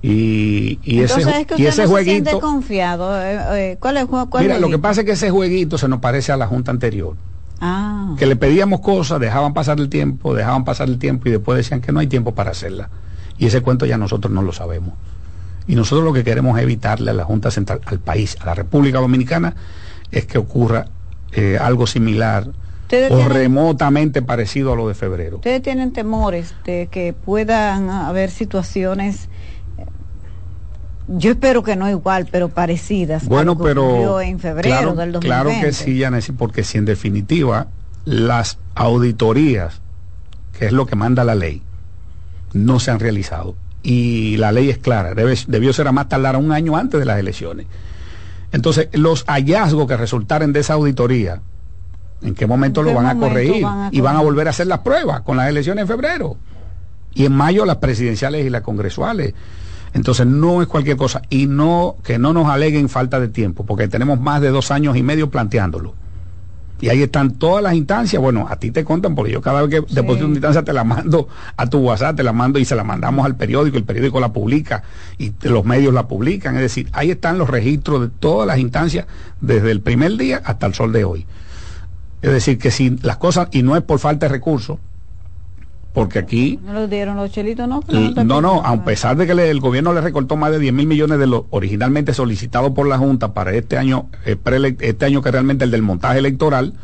Y, y ese, y ese jueguito. confiado. Eh, ¿Cuál es, cuál mira, lo que pasa es que ese jueguito se nos parece a la Junta anterior. Ah. Que le pedíamos cosas, dejaban pasar el tiempo, dejaban pasar el tiempo y después decían que no hay tiempo para hacerla. Y ese cuento ya nosotros no lo sabemos. Y nosotros lo que queremos es evitarle a la Junta Central, al país, a la República Dominicana, es que ocurra eh, algo similar o remotamente parecido a lo de febrero. ¿Ustedes tienen temores de que puedan haber situaciones yo espero que no igual, pero parecidas. Bueno, pero en febrero claro, del 2020. claro que sí, Yanesi, porque si en definitiva las auditorías, que es lo que manda la ley, no se han realizado y la ley es clara, debe, debió ser a más tardar un año antes de las elecciones. Entonces, los hallazgos que resultaren de esa auditoría, ¿en qué momento lo van a corregir? y van a volver a hacer las pruebas con las elecciones en febrero. Y en mayo las presidenciales y las congresuales. Entonces no es cualquier cosa y no que no nos aleguen falta de tiempo, porque tenemos más de dos años y medio planteándolo. Y ahí están todas las instancias. Bueno, a ti te contan, porque yo cada vez que deposito una instancia te la mando a tu WhatsApp, te la mando y se la mandamos al periódico, el periódico la publica y los medios la publican. Es decir, ahí están los registros de todas las instancias desde el primer día hasta el sol de hoy. Es decir, que si las cosas, y no es por falta de recursos, porque aquí... No los dieron los chelitos, ¿no? No, no, a pesar de que el gobierno le recortó más de 10 mil millones de los originalmente solicitados por la Junta para este año, eh, este año que realmente el del montaje electoral,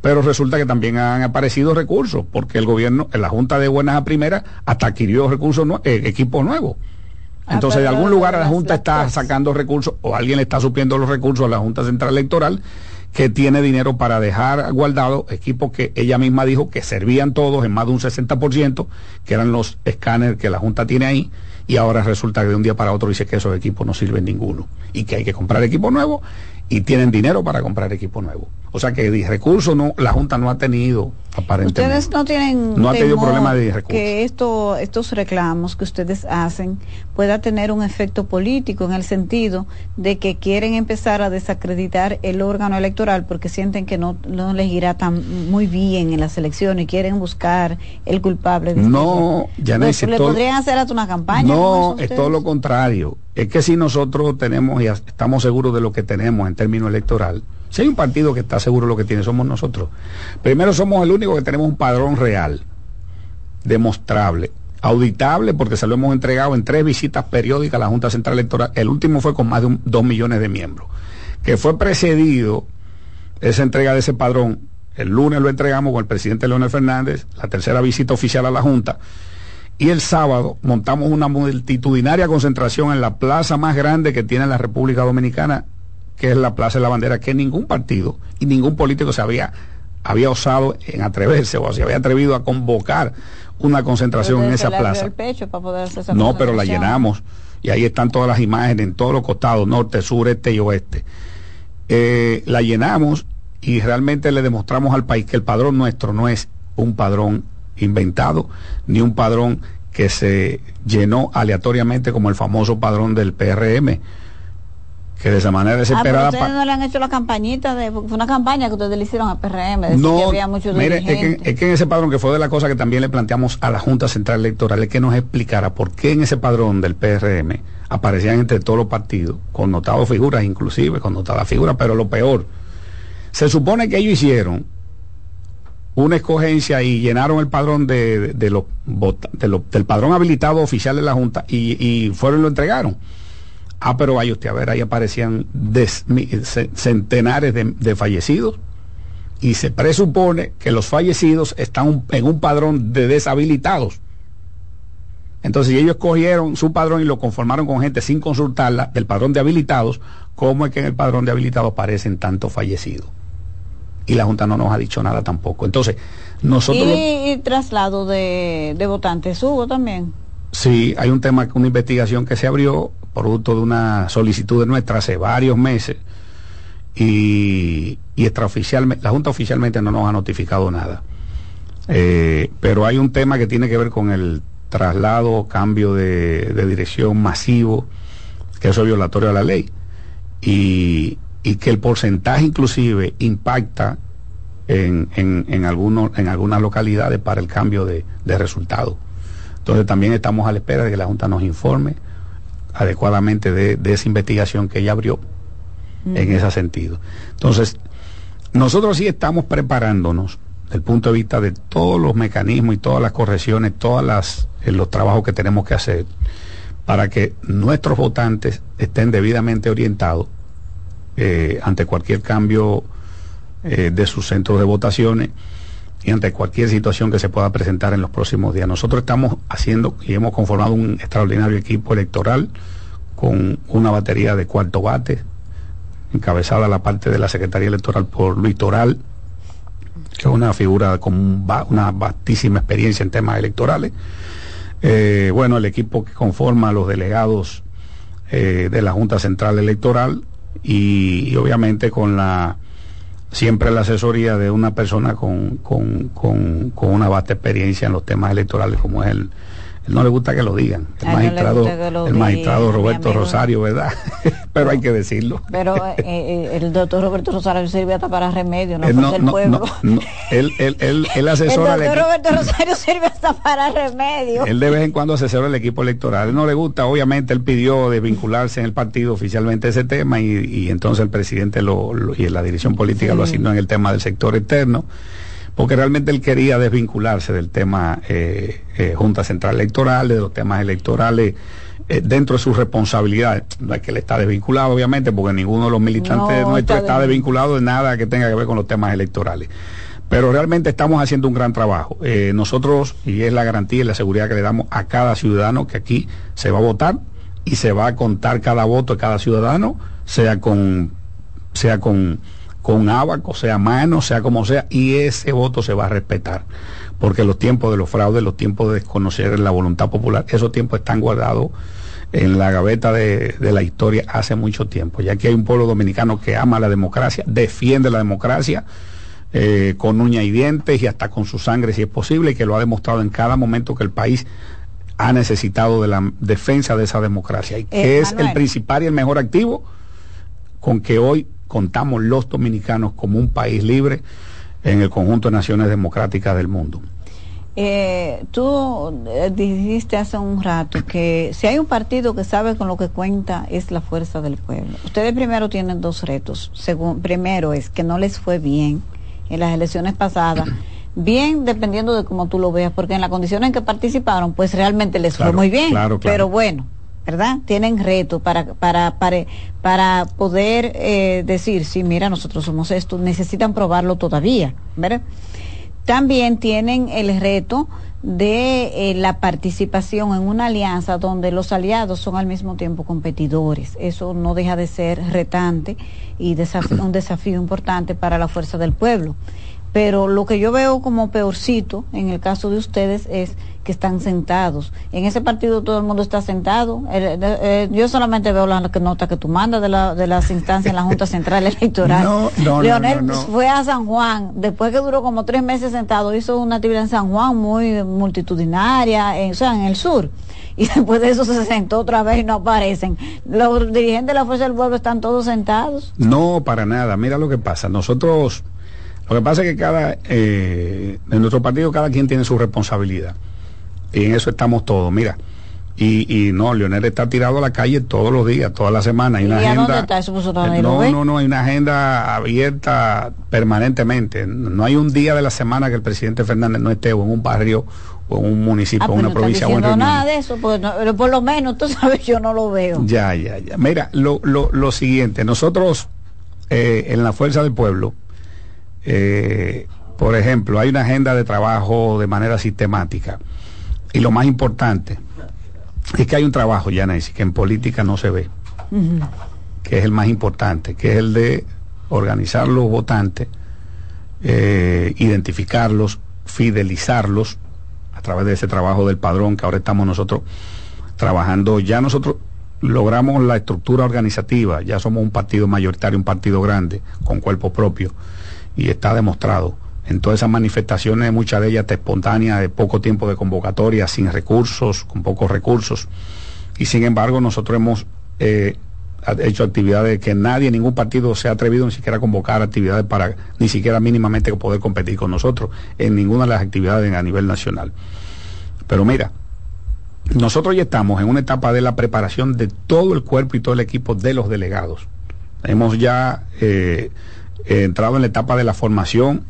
pero resulta que también han aparecido recursos, porque el gobierno, en la Junta de Buenas a Primeras, hasta adquirió recursos, eh, equipos nuevos. Ah, Entonces, de algún lugar la Junta está sacando recursos o alguien le está supliendo los recursos a la Junta Central Electoral que tiene dinero para dejar guardado equipos que ella misma dijo que servían todos en más de un 60%, que eran los escáneres que la Junta tiene ahí, y ahora resulta que de un día para otro dice que esos equipos no sirven ninguno y que hay que comprar equipo nuevo y tienen dinero para comprar equipo nuevo. O sea que recursos no, la Junta no ha tenido aparentemente. Ustedes no tienen no ha tenido problema de recursos. Que esto, estos reclamos que ustedes hacen pueda tener un efecto político en el sentido de que quieren empezar a desacreditar el órgano electoral porque sienten que no, no les irá tan muy bien en las elecciones y quieren buscar el culpable. De no, ya no pues, ¿Le podrían hacer hasta una campaña? No, es todo lo contrario. Es que si nosotros tenemos y estamos seguros de lo que tenemos en términos electoral, si hay un partido que está seguro lo que tiene, somos nosotros. Primero somos el único que tenemos un padrón real, demostrable, auditable, porque se lo hemos entregado en tres visitas periódicas a la Junta Central Electoral. El último fue con más de dos millones de miembros, que fue precedido esa entrega de ese padrón. El lunes lo entregamos con el presidente Leonel Fernández, la tercera visita oficial a la Junta. Y el sábado montamos una multitudinaria concentración en la plaza más grande que tiene la República Dominicana, que es la Plaza de la Bandera, que ningún partido y ningún político se había, había osado en atreverse o se había atrevido a convocar una concentración en esa plaza. no, pero la llenamos y ahí están todas las imágenes en todos los costados, norte, sur, este y oeste. Eh, la llenamos y realmente le demostramos al país que el padrón nuestro no es un padrón inventado, ni un padrón que se llenó aleatoriamente como el famoso padrón del PRM que de esa manera desesperada. Ah, ustedes no le han hecho la campañita de. Fue una campaña que ustedes le hicieron a PRM. no, que había muchos mire, es que, es que, en ese padrón, que fue de las cosas que también le planteamos a la Junta Central Electoral, es que nos explicara por qué en ese padrón del PRM aparecían entre todos los partidos, connotados figuras, inclusive, connotadas figuras, pero lo peor, se supone que ellos hicieron una escogencia y llenaron el padrón de, de, los, del padrón habilitado oficial de la Junta y, y fueron y lo entregaron. Ah, pero vaya usted a ver, ahí aparecían centenares de, fallecidos y se presupone que los fallecidos están en un padrón de deshabilitados. Entonces, si ellos cogieron su padrón y lo conformaron con gente sin consultarla del padrón de habilitados, ¿cómo es que en el padrón de habilitados aparecen tantos fallecidos? Y la Junta no nos ha dicho nada tampoco. Entonces, nosotros... ¿Y, traslado de, de votantes hubo también? Sí, hay un tema, una investigación que se abrió producto de una solicitud de nuestra hace varios meses y, y extraoficialmente, la Junta oficialmente no nos ha notificado nada. Eh, pero hay un tema que tiene que ver con el traslado, cambio de, dirección masivo, que eso es violatorio a la ley, y, que el porcentaje inclusive impacta en, algunos, en algunas localidades para el cambio de, de resultados. Entonces también estamos a la espera de que la Junta nos informe adecuadamente de, esa investigación que ella abrió en ese sentido. Entonces, nosotros sí estamos preparándonos desde el punto de vista de todos los mecanismos y todas las correcciones, todos las, eh, los trabajos que tenemos que hacer para que nuestros votantes estén debidamente orientados eh, ante cualquier cambio eh, de sus centros de votaciones y ante cualquier situación que se pueda presentar en los próximos días. Nosotros estamos haciendo y hemos conformado un extraordinario equipo electoral con una batería de cuarto bate, encabezada la parte de la Secretaría Electoral por Luis Toral, que es una figura con una vastísima experiencia en temas electorales. Eh, bueno, el equipo que conforma los delegados eh, de la Junta Central Electoral y obviamente con la siempre la asesoría de una persona con, con, con, con una vasta experiencia en los temas electorales como es el, no le gusta que lo digan. El magistrado, el magistrado Roberto Rosario, ¿verdad? (laughs) Pero hay que decirlo. Pero eh, eh, el doctor Roberto Rosario sirve hasta para remedio, no, no, el pueblo. él, él, él, asesora. El doctor Roberto Rosario sirve hasta para remedio. Él de vez en cuando asesora el equipo electoral. Él no le gusta, obviamente, él pidió desvincularse en el partido oficialmente ese tema y, y entonces el presidente lo, y la dirección política lo asignó en el tema del sector externo porque realmente él quería desvincularse del tema eh, eh, Junta Central Electoral, de los temas electorales eh, dentro de sus responsabilidades. No es que él está desvinculado, obviamente, porque ninguno de los militantes nuestros está, desvinculado de nada que tenga que ver con los temas electorales. Pero realmente estamos haciendo un gran trabajo. nosotros, y es la garantía y la seguridad que le damos a cada ciudadano que aquí se va a votar y se va a contar cada voto de cada ciudadano, sea con, sea con con abaco, sea mano, sea como sea, y ese voto se va a respetar. Porque los tiempos de los fraudes, los tiempos de desconocer la voluntad popular, esos tiempos están guardados en la gaveta de, la historia hace mucho tiempo. Ya que hay un pueblo dominicano que ama la democracia, defiende la democracia eh, con uña y dientes y hasta con su sangre si es posible, y que lo ha demostrado en cada momento que el país ha necesitado de la defensa de esa democracia, y que es el principal y el mejor activo con que hoy contamos los dominicanos como un país libre en el conjunto de naciones democráticas del mundo. Eh, tú eh, dijiste hace un rato que si hay un partido que sabe con lo que cuenta es la fuerza del pueblo. Ustedes primero tienen dos retos. Según, primero es que no les fue bien en las elecciones pasadas. (clears throat) Bien, dependiendo de cómo tú lo veas, porque en la condición en que participaron, pues realmente les fue muy bien. Pero bueno, ¿verdad? Tienen reto para, para, para, para poder eh, decir, sí, mira, nosotros somos esto, necesitan probarlo todavía, ¿verdad? También tienen el reto de eh, la participación en una alianza donde los aliados son al mismo tiempo competidores. Eso no deja de ser retante y un desafío importante para la fuerza del pueblo. Pero lo que yo veo como peorcito en el caso de ustedes es que están sentados. En ese partido todo el mundo está sentado. Eh, yo solamente veo las notas que tú mandas de, la, de las instancias en la Junta Central (laughs) Electoral. No, Leonel fue a San Juan, después que duró como tres meses sentado, hizo una actividad en San Juan muy multitudinaria, en, o sea, en el sur. (laughs) Y después de eso se sentó otra vez y no aparecen. Los dirigentes de la Fuerza del Pueblo están todos sentados. No, para nada. Mira lo que pasa. Nosotros, lo que pasa es que cada, eh, en nuestro partido cada quien tiene su responsabilidad. Y en eso estamos todos. Mira, y, y no, Leonel está tirado a la calle todos los días, toda la semana. Hay una agenda, dónde está eso? Pues, no, no, no, hay una agenda abierta permanentemente. No hay un día de la semana que el presidente Fernández no esté o en un barrio o en un municipio, ah, o en una provincia. No no nada de eso, pues, pero por lo menos, tú sabes, yo no lo veo. Ya, ya, ya. Mira, lo, lo, lo siguiente, nosotros eh, en la Fuerza del Pueblo, eh, por ejemplo, hay una agenda de trabajo de manera sistemática. Y lo más importante es que hay un trabajo, ya Nancy, que en política no se ve, que es el más importante, que es el de organizar los votantes, eh, identificarlos, fidelizarlos a través de ese trabajo del padrón que ahora estamos nosotros trabajando. Ya nosotros logramos la estructura organizativa, ya somos un partido mayoritario, un partido grande, con cuerpo propio, y está demostrado en todas esas manifestaciones, muchas de ellas espontáneas, de poco tiempo de convocatoria, sin recursos, con pocos recursos. Y sin embargo, nosotros hemos eh, hecho actividades que nadie, ningún partido se ha atrevido ni siquiera a convocar actividades para ni siquiera mínimamente poder competir con nosotros en ninguna de las actividades a nivel nacional. Pero mira, nosotros ya estamos en una etapa de la preparación de todo el cuerpo y todo el equipo de los delegados. Hemos ya eh, entrado en la etapa de la formación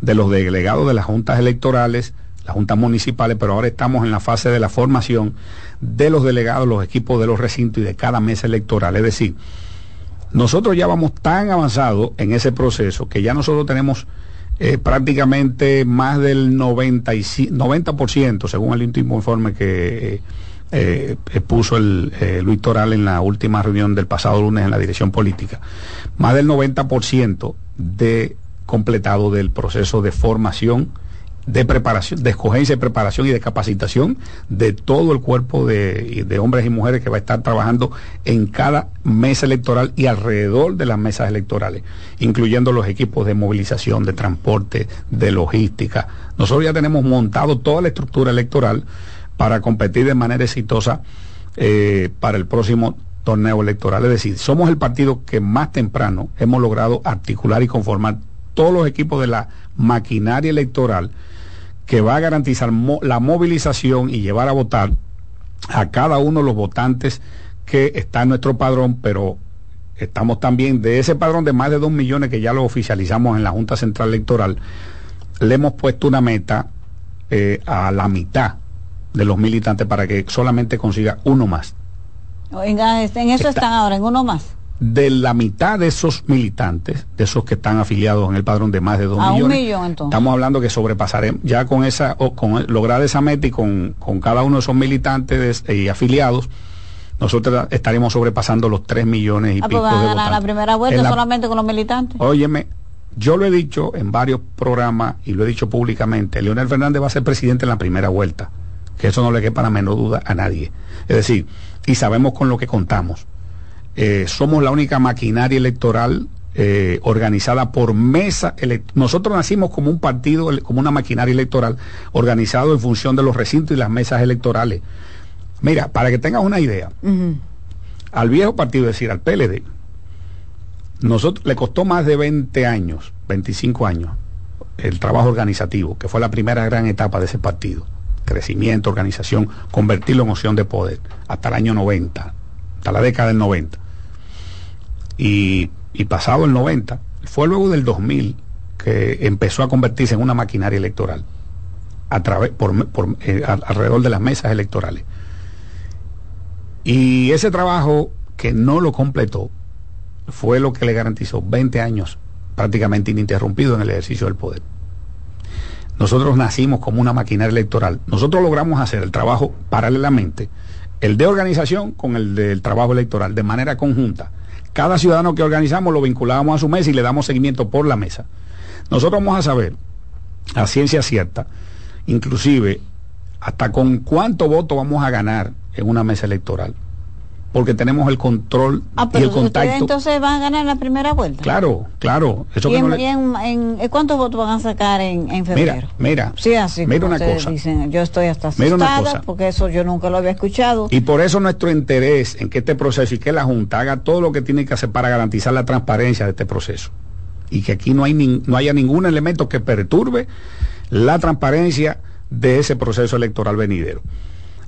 de los delegados de las juntas electorales, las juntas municipales, pero ahora estamos en la fase de la formación de los delegados, los equipos de los recintos y de cada mesa electoral. Es decir, nosotros ya vamos tan avanzados en ese proceso que ya nosotros tenemos eh, prácticamente más del 90%, 90% según el último informe que eh, eh, puso el Luis Toral en la última reunión del pasado lunes en la dirección política, más del 90% de completado del proceso de formación, de preparación, de escogencia, de preparación y de capacitación de todo el cuerpo de, de, hombres y mujeres que va a estar trabajando en cada mesa electoral y alrededor de las mesas electorales, incluyendo los equipos de movilización, de transporte, de logística. Nosotros ya tenemos montado toda la estructura electoral para competir de manera exitosa eh, para el próximo torneo electoral. Es decir, somos el partido que más temprano hemos logrado articular y conformar todos los equipos de la maquinaria electoral que va a garantizar la movilización y llevar a votar a cada uno de los votantes que está en nuestro padrón, pero estamos también de ese padrón de más de dos millones que ya lo oficializamos en la Junta Central Electoral, le hemos puesto una meta eh, a la mitad de los militantes para que solamente consiga uno más. Oiga, en eso están ahora, en uno más de la mitad de esos militantes, de esos que están afiliados en el padrón de más de dos millones, un millón, entonces. estamos hablando que sobrepasaremos, ya con esa, o con lograr esa meta y con, cada uno de esos militantes y afiliados, nosotros estaremos sobrepasando los tres millones y ah, pues pico de votantes. la primera vuelta solamente con los militantes. Óyeme, yo lo he dicho en varios programas y lo he dicho públicamente, Leonel Fernández va a ser presidente en la primera vuelta, que eso no le quepa la menor duda a nadie. Es decir, y sabemos con lo que contamos. Eh, somos la única maquinaria electoral eh, organizada por mesa. Nosotros nacimos como un partido, como una maquinaria electoral organizado en función de los recintos y las mesas electorales. Mira, para que tengas una idea, al viejo partido, es decir, al PLD, nosotros le costó más de 20 años, 25 años, el trabajo organizativo, que fue la primera gran etapa de ese partido. Crecimiento, organización, convertirlo en opción de poder, hasta el año 90, hasta la década del 90. Y, pasado el 90, fue luego del 2000 que empezó a convertirse en una maquinaria electoral a través, por, eh, alrededor de las mesas electorales. Y ese trabajo que no lo completó fue lo que le garantizó 20 años prácticamente ininterrumpido en el ejercicio del poder. Nosotros nacimos como una maquinaria electoral. Nosotros logramos hacer el trabajo paralelamente el de organización con el del trabajo electoral, de manera conjunta. Cada ciudadano que organizamos lo vinculamos a su mesa y le damos seguimiento por la mesa. Nosotros vamos a saber a ciencia cierta, inclusive hasta con cuánto voto vamos a ganar en una mesa electoral porque tenemos el control ah, y el contacto. entonces van a ganar la primera vuelta. Claro, claro. Eso ¿Y, en, ¿Cuántos votos van a sacar en, febrero? Mira, mira. Sí, así. Mira una cosa. yo estoy hasta asustada porque eso yo nunca lo había escuchado. Y por eso nuestro interés en que este proceso y que la Junta haga todo lo que tiene que hacer para garantizar la transparencia de este proceso. Y que aquí no, hay no haya ningún elemento que perturbe la transparencia de ese proceso electoral venidero.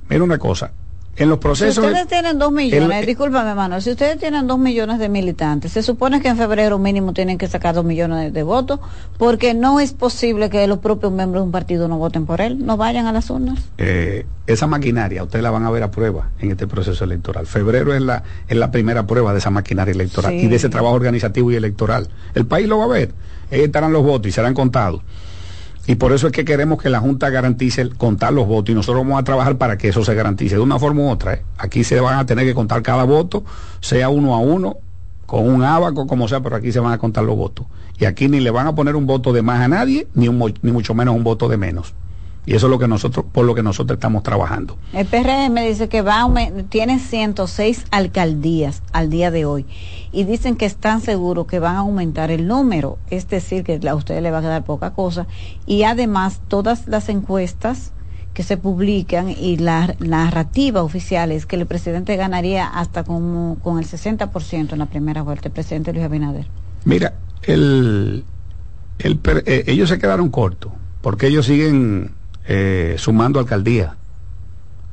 Mira una cosa, en los procesos. Si ustedes tienen dos millones, discúlpame, hermano, si ustedes tienen dos millones de militantes, se supone que en febrero mínimo tienen que sacar dos millones de, votos, porque no es posible que los propios miembros de un partido no voten por él, no vayan a las urnas. Eh, esa maquinaria, ustedes la van a ver a prueba en este proceso electoral. Febrero es la, es la primera prueba de esa maquinaria electoral y de ese trabajo organizativo y electoral. El país lo va a ver, ahí estarán los votos y serán contados. Y por eso es que queremos que la Junta garantice contar los votos y nosotros vamos a trabajar para que eso se garantice de una forma u otra. ¿eh? Aquí se van a tener que contar cada voto, sea uno a uno, con un abaco, como sea, pero aquí se van a contar los votos. Y aquí ni le van a poner un voto de más a nadie, ni, ni mucho menos un voto de menos. Y eso es lo que nosotros, por lo que nosotros estamos trabajando. El PRM dice que va tiene 106 alcaldías al día de hoy y dicen que están seguros que van a aumentar el número, es decir, que a ustedes les va a quedar poca cosa. Y además todas las encuestas que se publican y la narrativa oficial es que el presidente ganaría hasta como con el 60% en la primera vuelta, el presidente Luis Abinader. Mira, el, el, eh, ellos se quedaron cortos porque ellos siguen eh, sumando alcaldía.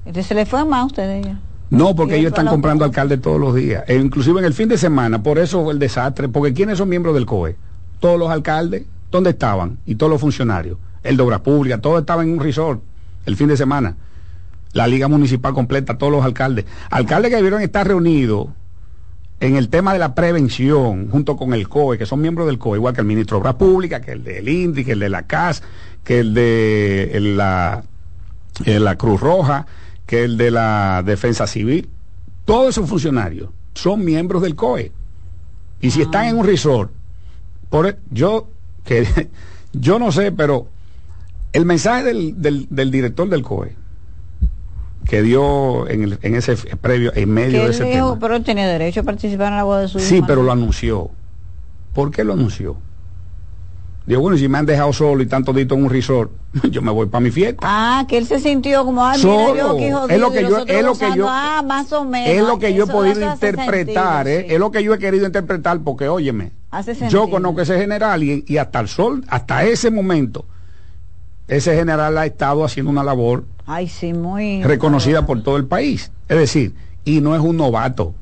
Entonces se le fue más a ustedes ya. No, porque ellos están comprando alcaldes todos los días. E inclusive en el fin de semana, por eso fue el desastre. Porque ¿quiénes son miembros del COE? Todos los alcaldes, ¿dónde estaban? Y todos los funcionarios. El de Obras Públicas, todos estaban en un resort el fin de semana. La Liga Municipal completa, todos los alcaldes. Alcaldes que debieron estar reunidos en el tema de la prevención, junto con el COE, que son miembros del COE, igual que el ministro de Obras Públicas, que el del INDI, que el de la CAS, que el de la, la Cruz Roja, que el de la Defensa Civil. Todos esos funcionarios son miembros del COE. Y si están en un resort, por, e, yo, que, (laughs) yo no sé, pero el mensaje del, del, del director del COE, que dio en, el, en ese previo, en medio de ese dijo, Pero él tenía derecho a participar en la boda de su Sí, pero lo anunció. ¿Por qué lo anunció? Digo, bueno, si me han dejado solo y tanto dito en un resort, (laughs) yo me voy para mi fiesta. Ah, que él se sintió como, ah, solo. yo es lo que yo, es lo que yo, ah, más o menos. Es lo que yo he podido interpretar, eh, es lo que yo he querido interpretar, porque óyeme, yo conozco ese general y, y, hasta el sol, hasta ese momento, ese general ha estado haciendo una labor Ay, sí, muy reconocida por todo el país. Es decir, y no es un novato,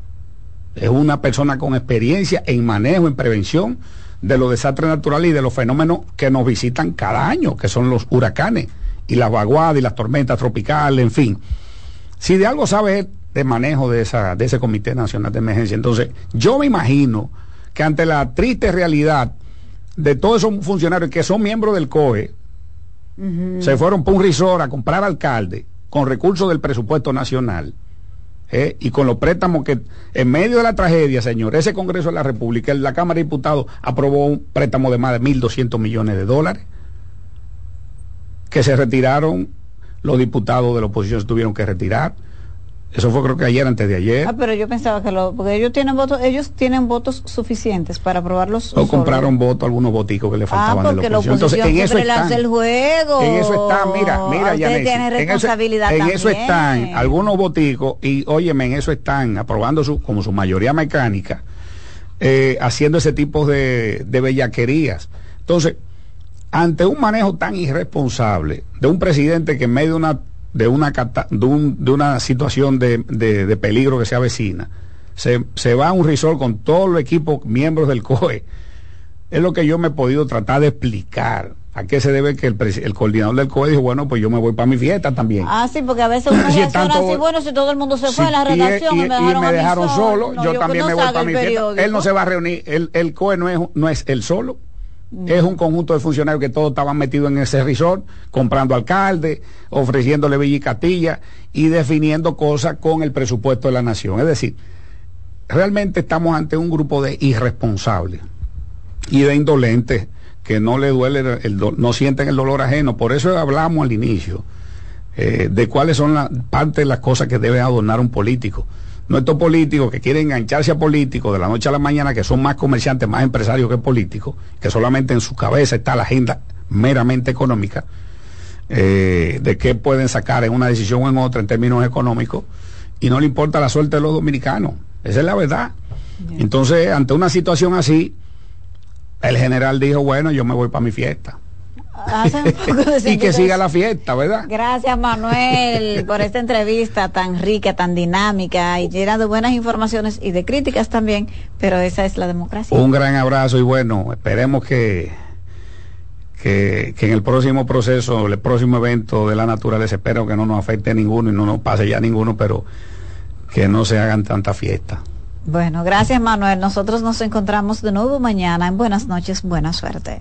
es una persona con experiencia en manejo, en prevención de los desastres naturales y de los fenómenos que nos visitan cada año, que son los huracanes y las vaguadas y las tormentas tropicales, en fin. Si de algo sabe de manejo de, esa, de ese Comité Nacional de Emergencia, entonces yo me imagino que ante la triste realidad de todos esos funcionarios que son miembros del COE, se fueron por un risor a comprar alcalde con recursos del presupuesto nacional ¿eh? y con los préstamos que en medio de la tragedia, señor, ese Congreso de la República, la Cámara de Diputados aprobó un préstamo de más de 1.200 millones de dólares, que se retiraron, los diputados de la oposición se tuvieron que retirar. Eso fue creo que ayer, antes de ayer. Ah, pero yo pensaba que lo, porque ellos tienen votos, ellos tienen votos suficientes para aprobarlos. O compraron votos, algunos voticos que le faltaban ah, porque de la oposición. Entonces, en eso están. El juego. En eso están, mira, mira, ya en eso, en eso están algunos voticos y óyeme, en eso están aprobando su, como su mayoría mecánica, eh, haciendo ese tipo de, de bellaquerías. Entonces, ante un manejo tan irresponsable de un presidente que en medio de una de una, de, una situación de, de, peligro que se avecina, se, se va a un resort con todos los equipos miembros del COE. Es lo que yo me he podido tratar de explicar. ¿A qué se debe que el, el coordinador del COE dijo, bueno, pues yo me voy para mi fiesta también? Ah, sí, porque a veces uno (clears throat) si tanto, así, bueno, si todo el mundo se fue a la redacción y, me dejaron, solo, yo, también me voy para mi fiesta. Él no se va a reunir, el, el COE no es, no es él solo. Es un conjunto de funcionarios que todos estaban metidos en ese resort, comprando alcalde, ofreciéndole Villicatilla y definiendo cosas con el presupuesto de la nación. Es decir, realmente estamos ante un grupo de irresponsables y de indolentes que no le duele, el, no sienten el dolor ajeno. Por eso hablamos al inicio eh, de cuáles son las parte de las cosas que debe adornar un político. No estos políticos que quieren engancharse a políticos de la noche a la mañana, que son más comerciantes, más empresarios que políticos, que solamente en su cabeza está la agenda meramente económica, eh, de qué pueden sacar en una decisión o en otra en términos económicos, y no le importa la suerte de los dominicanos. Esa es la verdad. Entonces, ante una situación así, el general dijo, bueno, yo me voy para mi fiesta. (laughs) y que siga la fiesta, ¿verdad? Gracias Manuel por esta entrevista tan rica, tan dinámica y llena de buenas informaciones y de críticas también, pero esa es la democracia. Un gran abrazo y bueno, esperemos que, que, que en el próximo proceso, el próximo evento de la naturaleza, espero que no nos afecte a ninguno y no nos pase ya ninguno, pero que no se hagan tanta fiesta. Bueno, gracias Manuel. Nosotros nos encontramos de nuevo mañana en Buenas noches, buena suerte.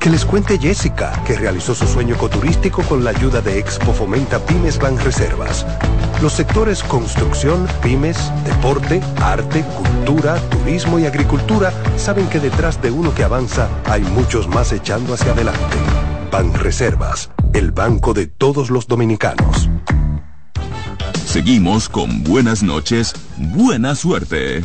Que les cuente Jessica, que realizó su sueño ecoturístico con la ayuda de Expo Fomenta Pymes Banreservas. Los sectores construcción, pymes, deporte, arte, cultura, turismo y agricultura saben que detrás de uno que avanza hay muchos más echando hacia adelante. Banreservas, el banco de todos los dominicanos. Seguimos con buenas noches, buena suerte.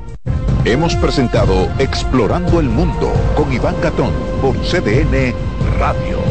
Hemos presentado Explorando el Mundo con Iván Gatón por CDN Radio.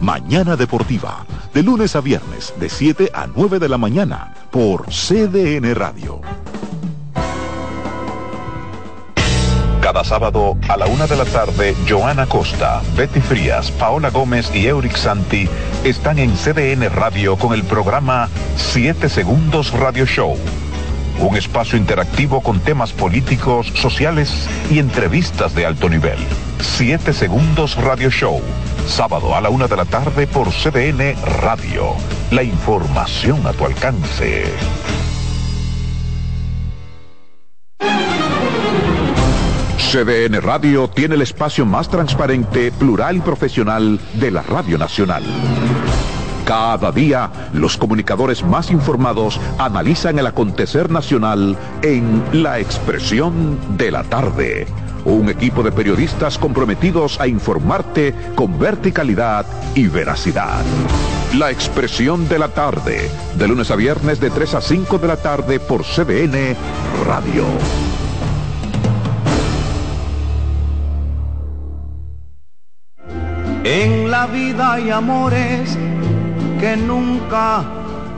Mañana Deportiva, de lunes a viernes, de 7 a 9 de la mañana, por CDN Radio. Cada sábado a la una de la tarde, Joana Costa, Betty Frías, Paola Gómez y Euric Santi están en CDN Radio con el programa 7 Segundos Radio Show. Un espacio interactivo con temas políticos, sociales y entrevistas de alto nivel. 7 Segundos Radio Show Sábado a la una de la tarde por CDN Radio. La información a tu alcance. CDN Radio tiene el espacio más transparente, plural y profesional de la Radio Nacional. Cada día, los comunicadores más informados analizan el acontecer nacional en La Expresión de la Tarde un equipo de periodistas comprometidos a informarte con verticalidad y veracidad. La expresión de la tarde, de lunes a viernes de 3 a 5 de la tarde por CBN Radio. En la vida hay amores que nunca...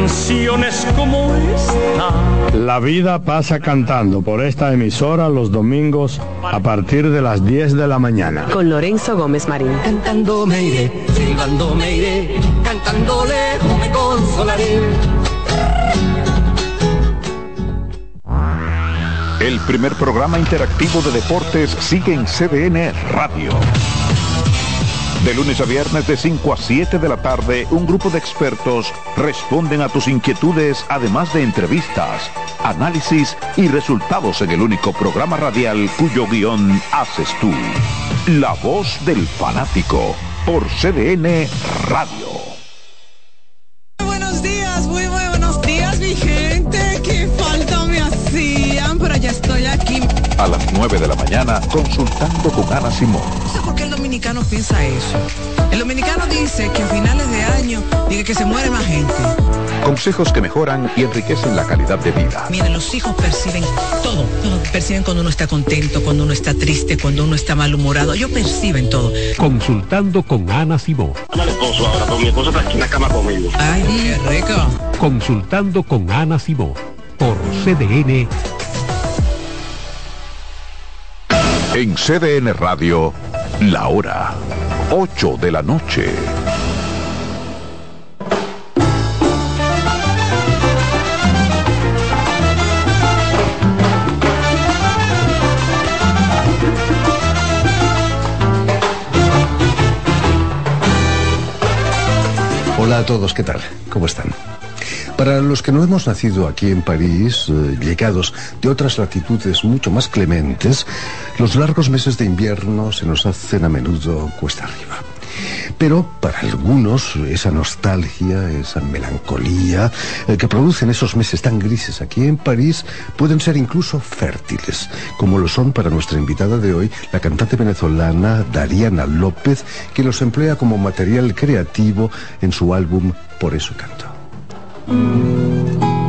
canciones como esta. La vida pasa cantando por esta emisora los domingos a partir de las 10 de la mañana. Con Lorenzo Gómez Marín. Cantando me iré, silbando me iré, cantando lejos me consolaré. El primer programa interactivo de deportes sigue en CDN Radio. De lunes a viernes de 5 a 7 de la tarde, un grupo de expertos responden a tus inquietudes, además de entrevistas, análisis y resultados en el único programa radial cuyo guion haces tú. La voz del fanático por CDN Radio. Buenos días, muy, muy buenos días, mi gente. Qué falta me hacían, pero ya estoy aquí. A las 9 de la mañana, consultando con Ana Simón. Dominicano piensa eso. El dominicano dice que a finales de año dice que se muere más gente. Consejos que mejoran y enriquecen la calidad de vida. Miren, los hijos perciben todo. Perciben cuando uno está contento, cuando uno está triste, cuando uno está malhumorado. Ellos perciben todo. Consultando con Ana Simón. Al esposo ahora, mi esposo está aquí en la cama conmigo. Ay, qué rico. Consultando con Ana Simón. Por CDN. En CDN Radio, la hora 8 de la noche. Hola a todos, ¿qué tal? ¿Cómo están? Para los que no hemos nacido aquí en París, eh, llegados de otras latitudes mucho más clementes, los largos meses de invierno se nos hacen a menudo cuesta arriba. Pero para algunos esa nostalgia, esa melancolía eh, que producen esos meses tan grises aquí en París pueden ser incluso fértiles, como lo son para nuestra invitada de hoy, la cantante venezolana Dariana López, que los emplea como material creativo en su álbum Por eso canto. thank you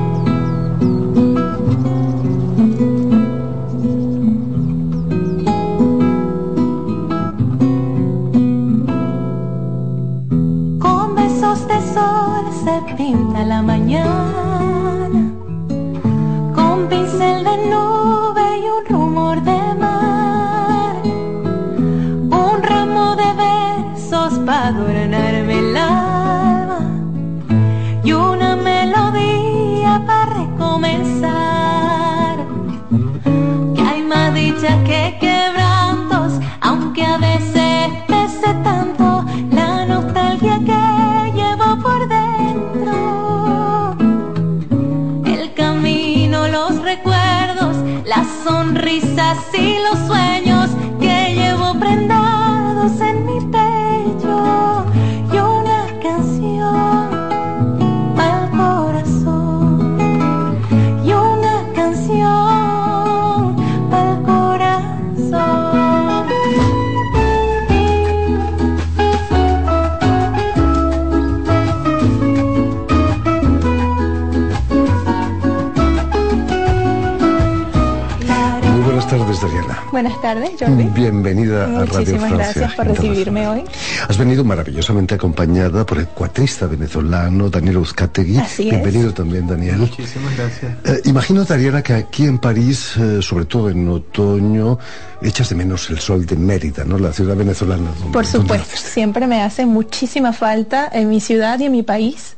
recibirme hoy. Has venido maravillosamente acompañada por el cuatrista venezolano Daniel Uzcategui. Así es. Bienvenido también, Daniel. Muchísimas gracias. Eh, imagino, Dariana, que aquí en París, eh, sobre todo en otoño, echas de menos el sol de Mérida, ¿no? La ciudad venezolana. donde- Por supuesto, siempre me hace muchísima falta en mi ciudad y en mi país.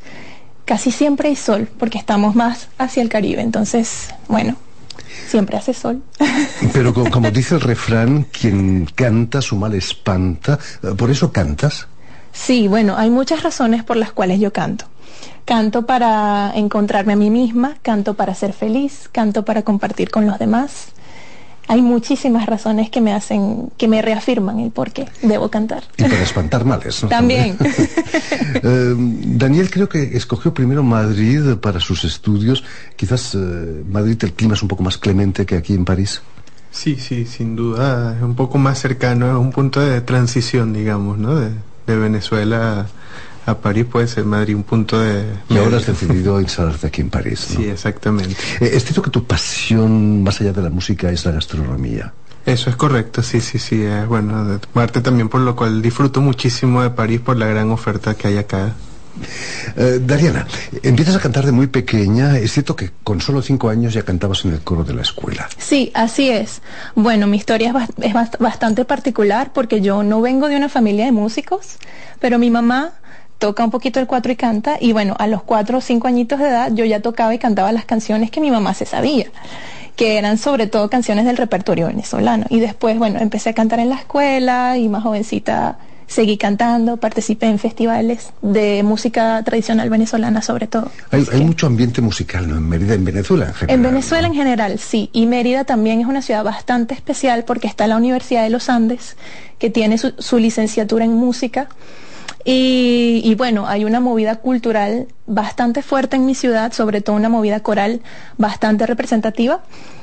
Casi siempre hay sol, porque estamos más hacia el Caribe. Entonces, bueno, siempre hace sol. (laughs) Pero co- como dice el refrán, quien canta su mal espanta. ¿Por eso cantas? Sí, bueno, hay muchas razones por las cuales yo canto. Canto para encontrarme a mí misma, canto para ser feliz, canto para compartir con los demás. Hay muchísimas razones que me hacen, que me reafirman el por qué debo cantar. Y para espantar males, ¿no? También. (laughs) Eh, Daniel creo que escogió primero Madrid para sus estudios. Quizás eh, Madrid el clima es un poco más clemente que aquí en París. Sí, sí, sin duda. Es un poco más cercano, es un punto de transición, digamos, ¿no? De, de Venezuela a, París puede ser Madrid un punto de... Y ahora has decidido instalarte aquí en París. ¿no? Sí, exactamente. Eh, es cierto que tu pasión, más allá de la música, es la gastronomía. Eso es correcto, sí, sí, sí. Es bueno, de parte también por lo cual disfruto muchísimo de París por la gran oferta que hay acá Eh, Dariana, empiezas a cantar de muy pequeña. Es cierto que con solo cinco años ya cantabas en el coro de la escuela. Sí, así es. Bueno, mi historia es, bast- es bast- bastante particular porque yo no vengo de una familia de músicos, pero mi mamá toca un poquito el cuatro y canta y bueno, a los cuatro o cinco añitos de edad yo ya tocaba y cantaba las canciones que mi mamá se sabía que eran sobre todo canciones del repertorio venezolano. Y después, bueno, empecé a cantar en la escuela y más jovencita seguí cantando, participé en festivales de música tradicional venezolana sobre todo. Hay, hay mucho ambiente musical, ¿no? En Mérida, en Venezuela en general. En Venezuela en general, sí. Y Mérida también es una ciudad bastante especial porque está la Universidad de los Andes, que tiene su, su licenciatura en música. Y, y bueno, hay una movida cultural bastante fuerte en mi ciudad, sobre todo una movida coral bastante representativa.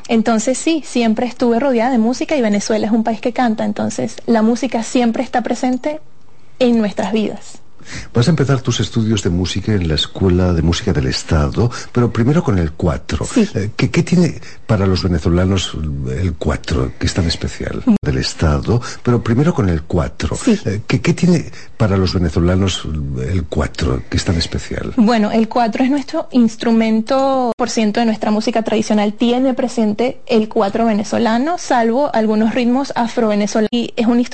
Entonces sí, siempre estuve rodeada de música y Venezuela es un país que canta, entonces la música siempre está presente en nuestras vidas. Vas a empezar tus estudios de música en la Escuela de Música del Estado, pero primero con el 4. ¿qué, qué tiene para los venezolanos el 4 que es tan especial? Del Estado, pero primero con el 4. ¿qué, qué tiene para los venezolanos el 4 que es tan especial? Bueno, el cuatro es nuestro instrumento por ciento de nuestra música tradicional. Tiene presente el cuatro venezolano, salvo algunos ritmos afro-venezolanos. Y es un instrumento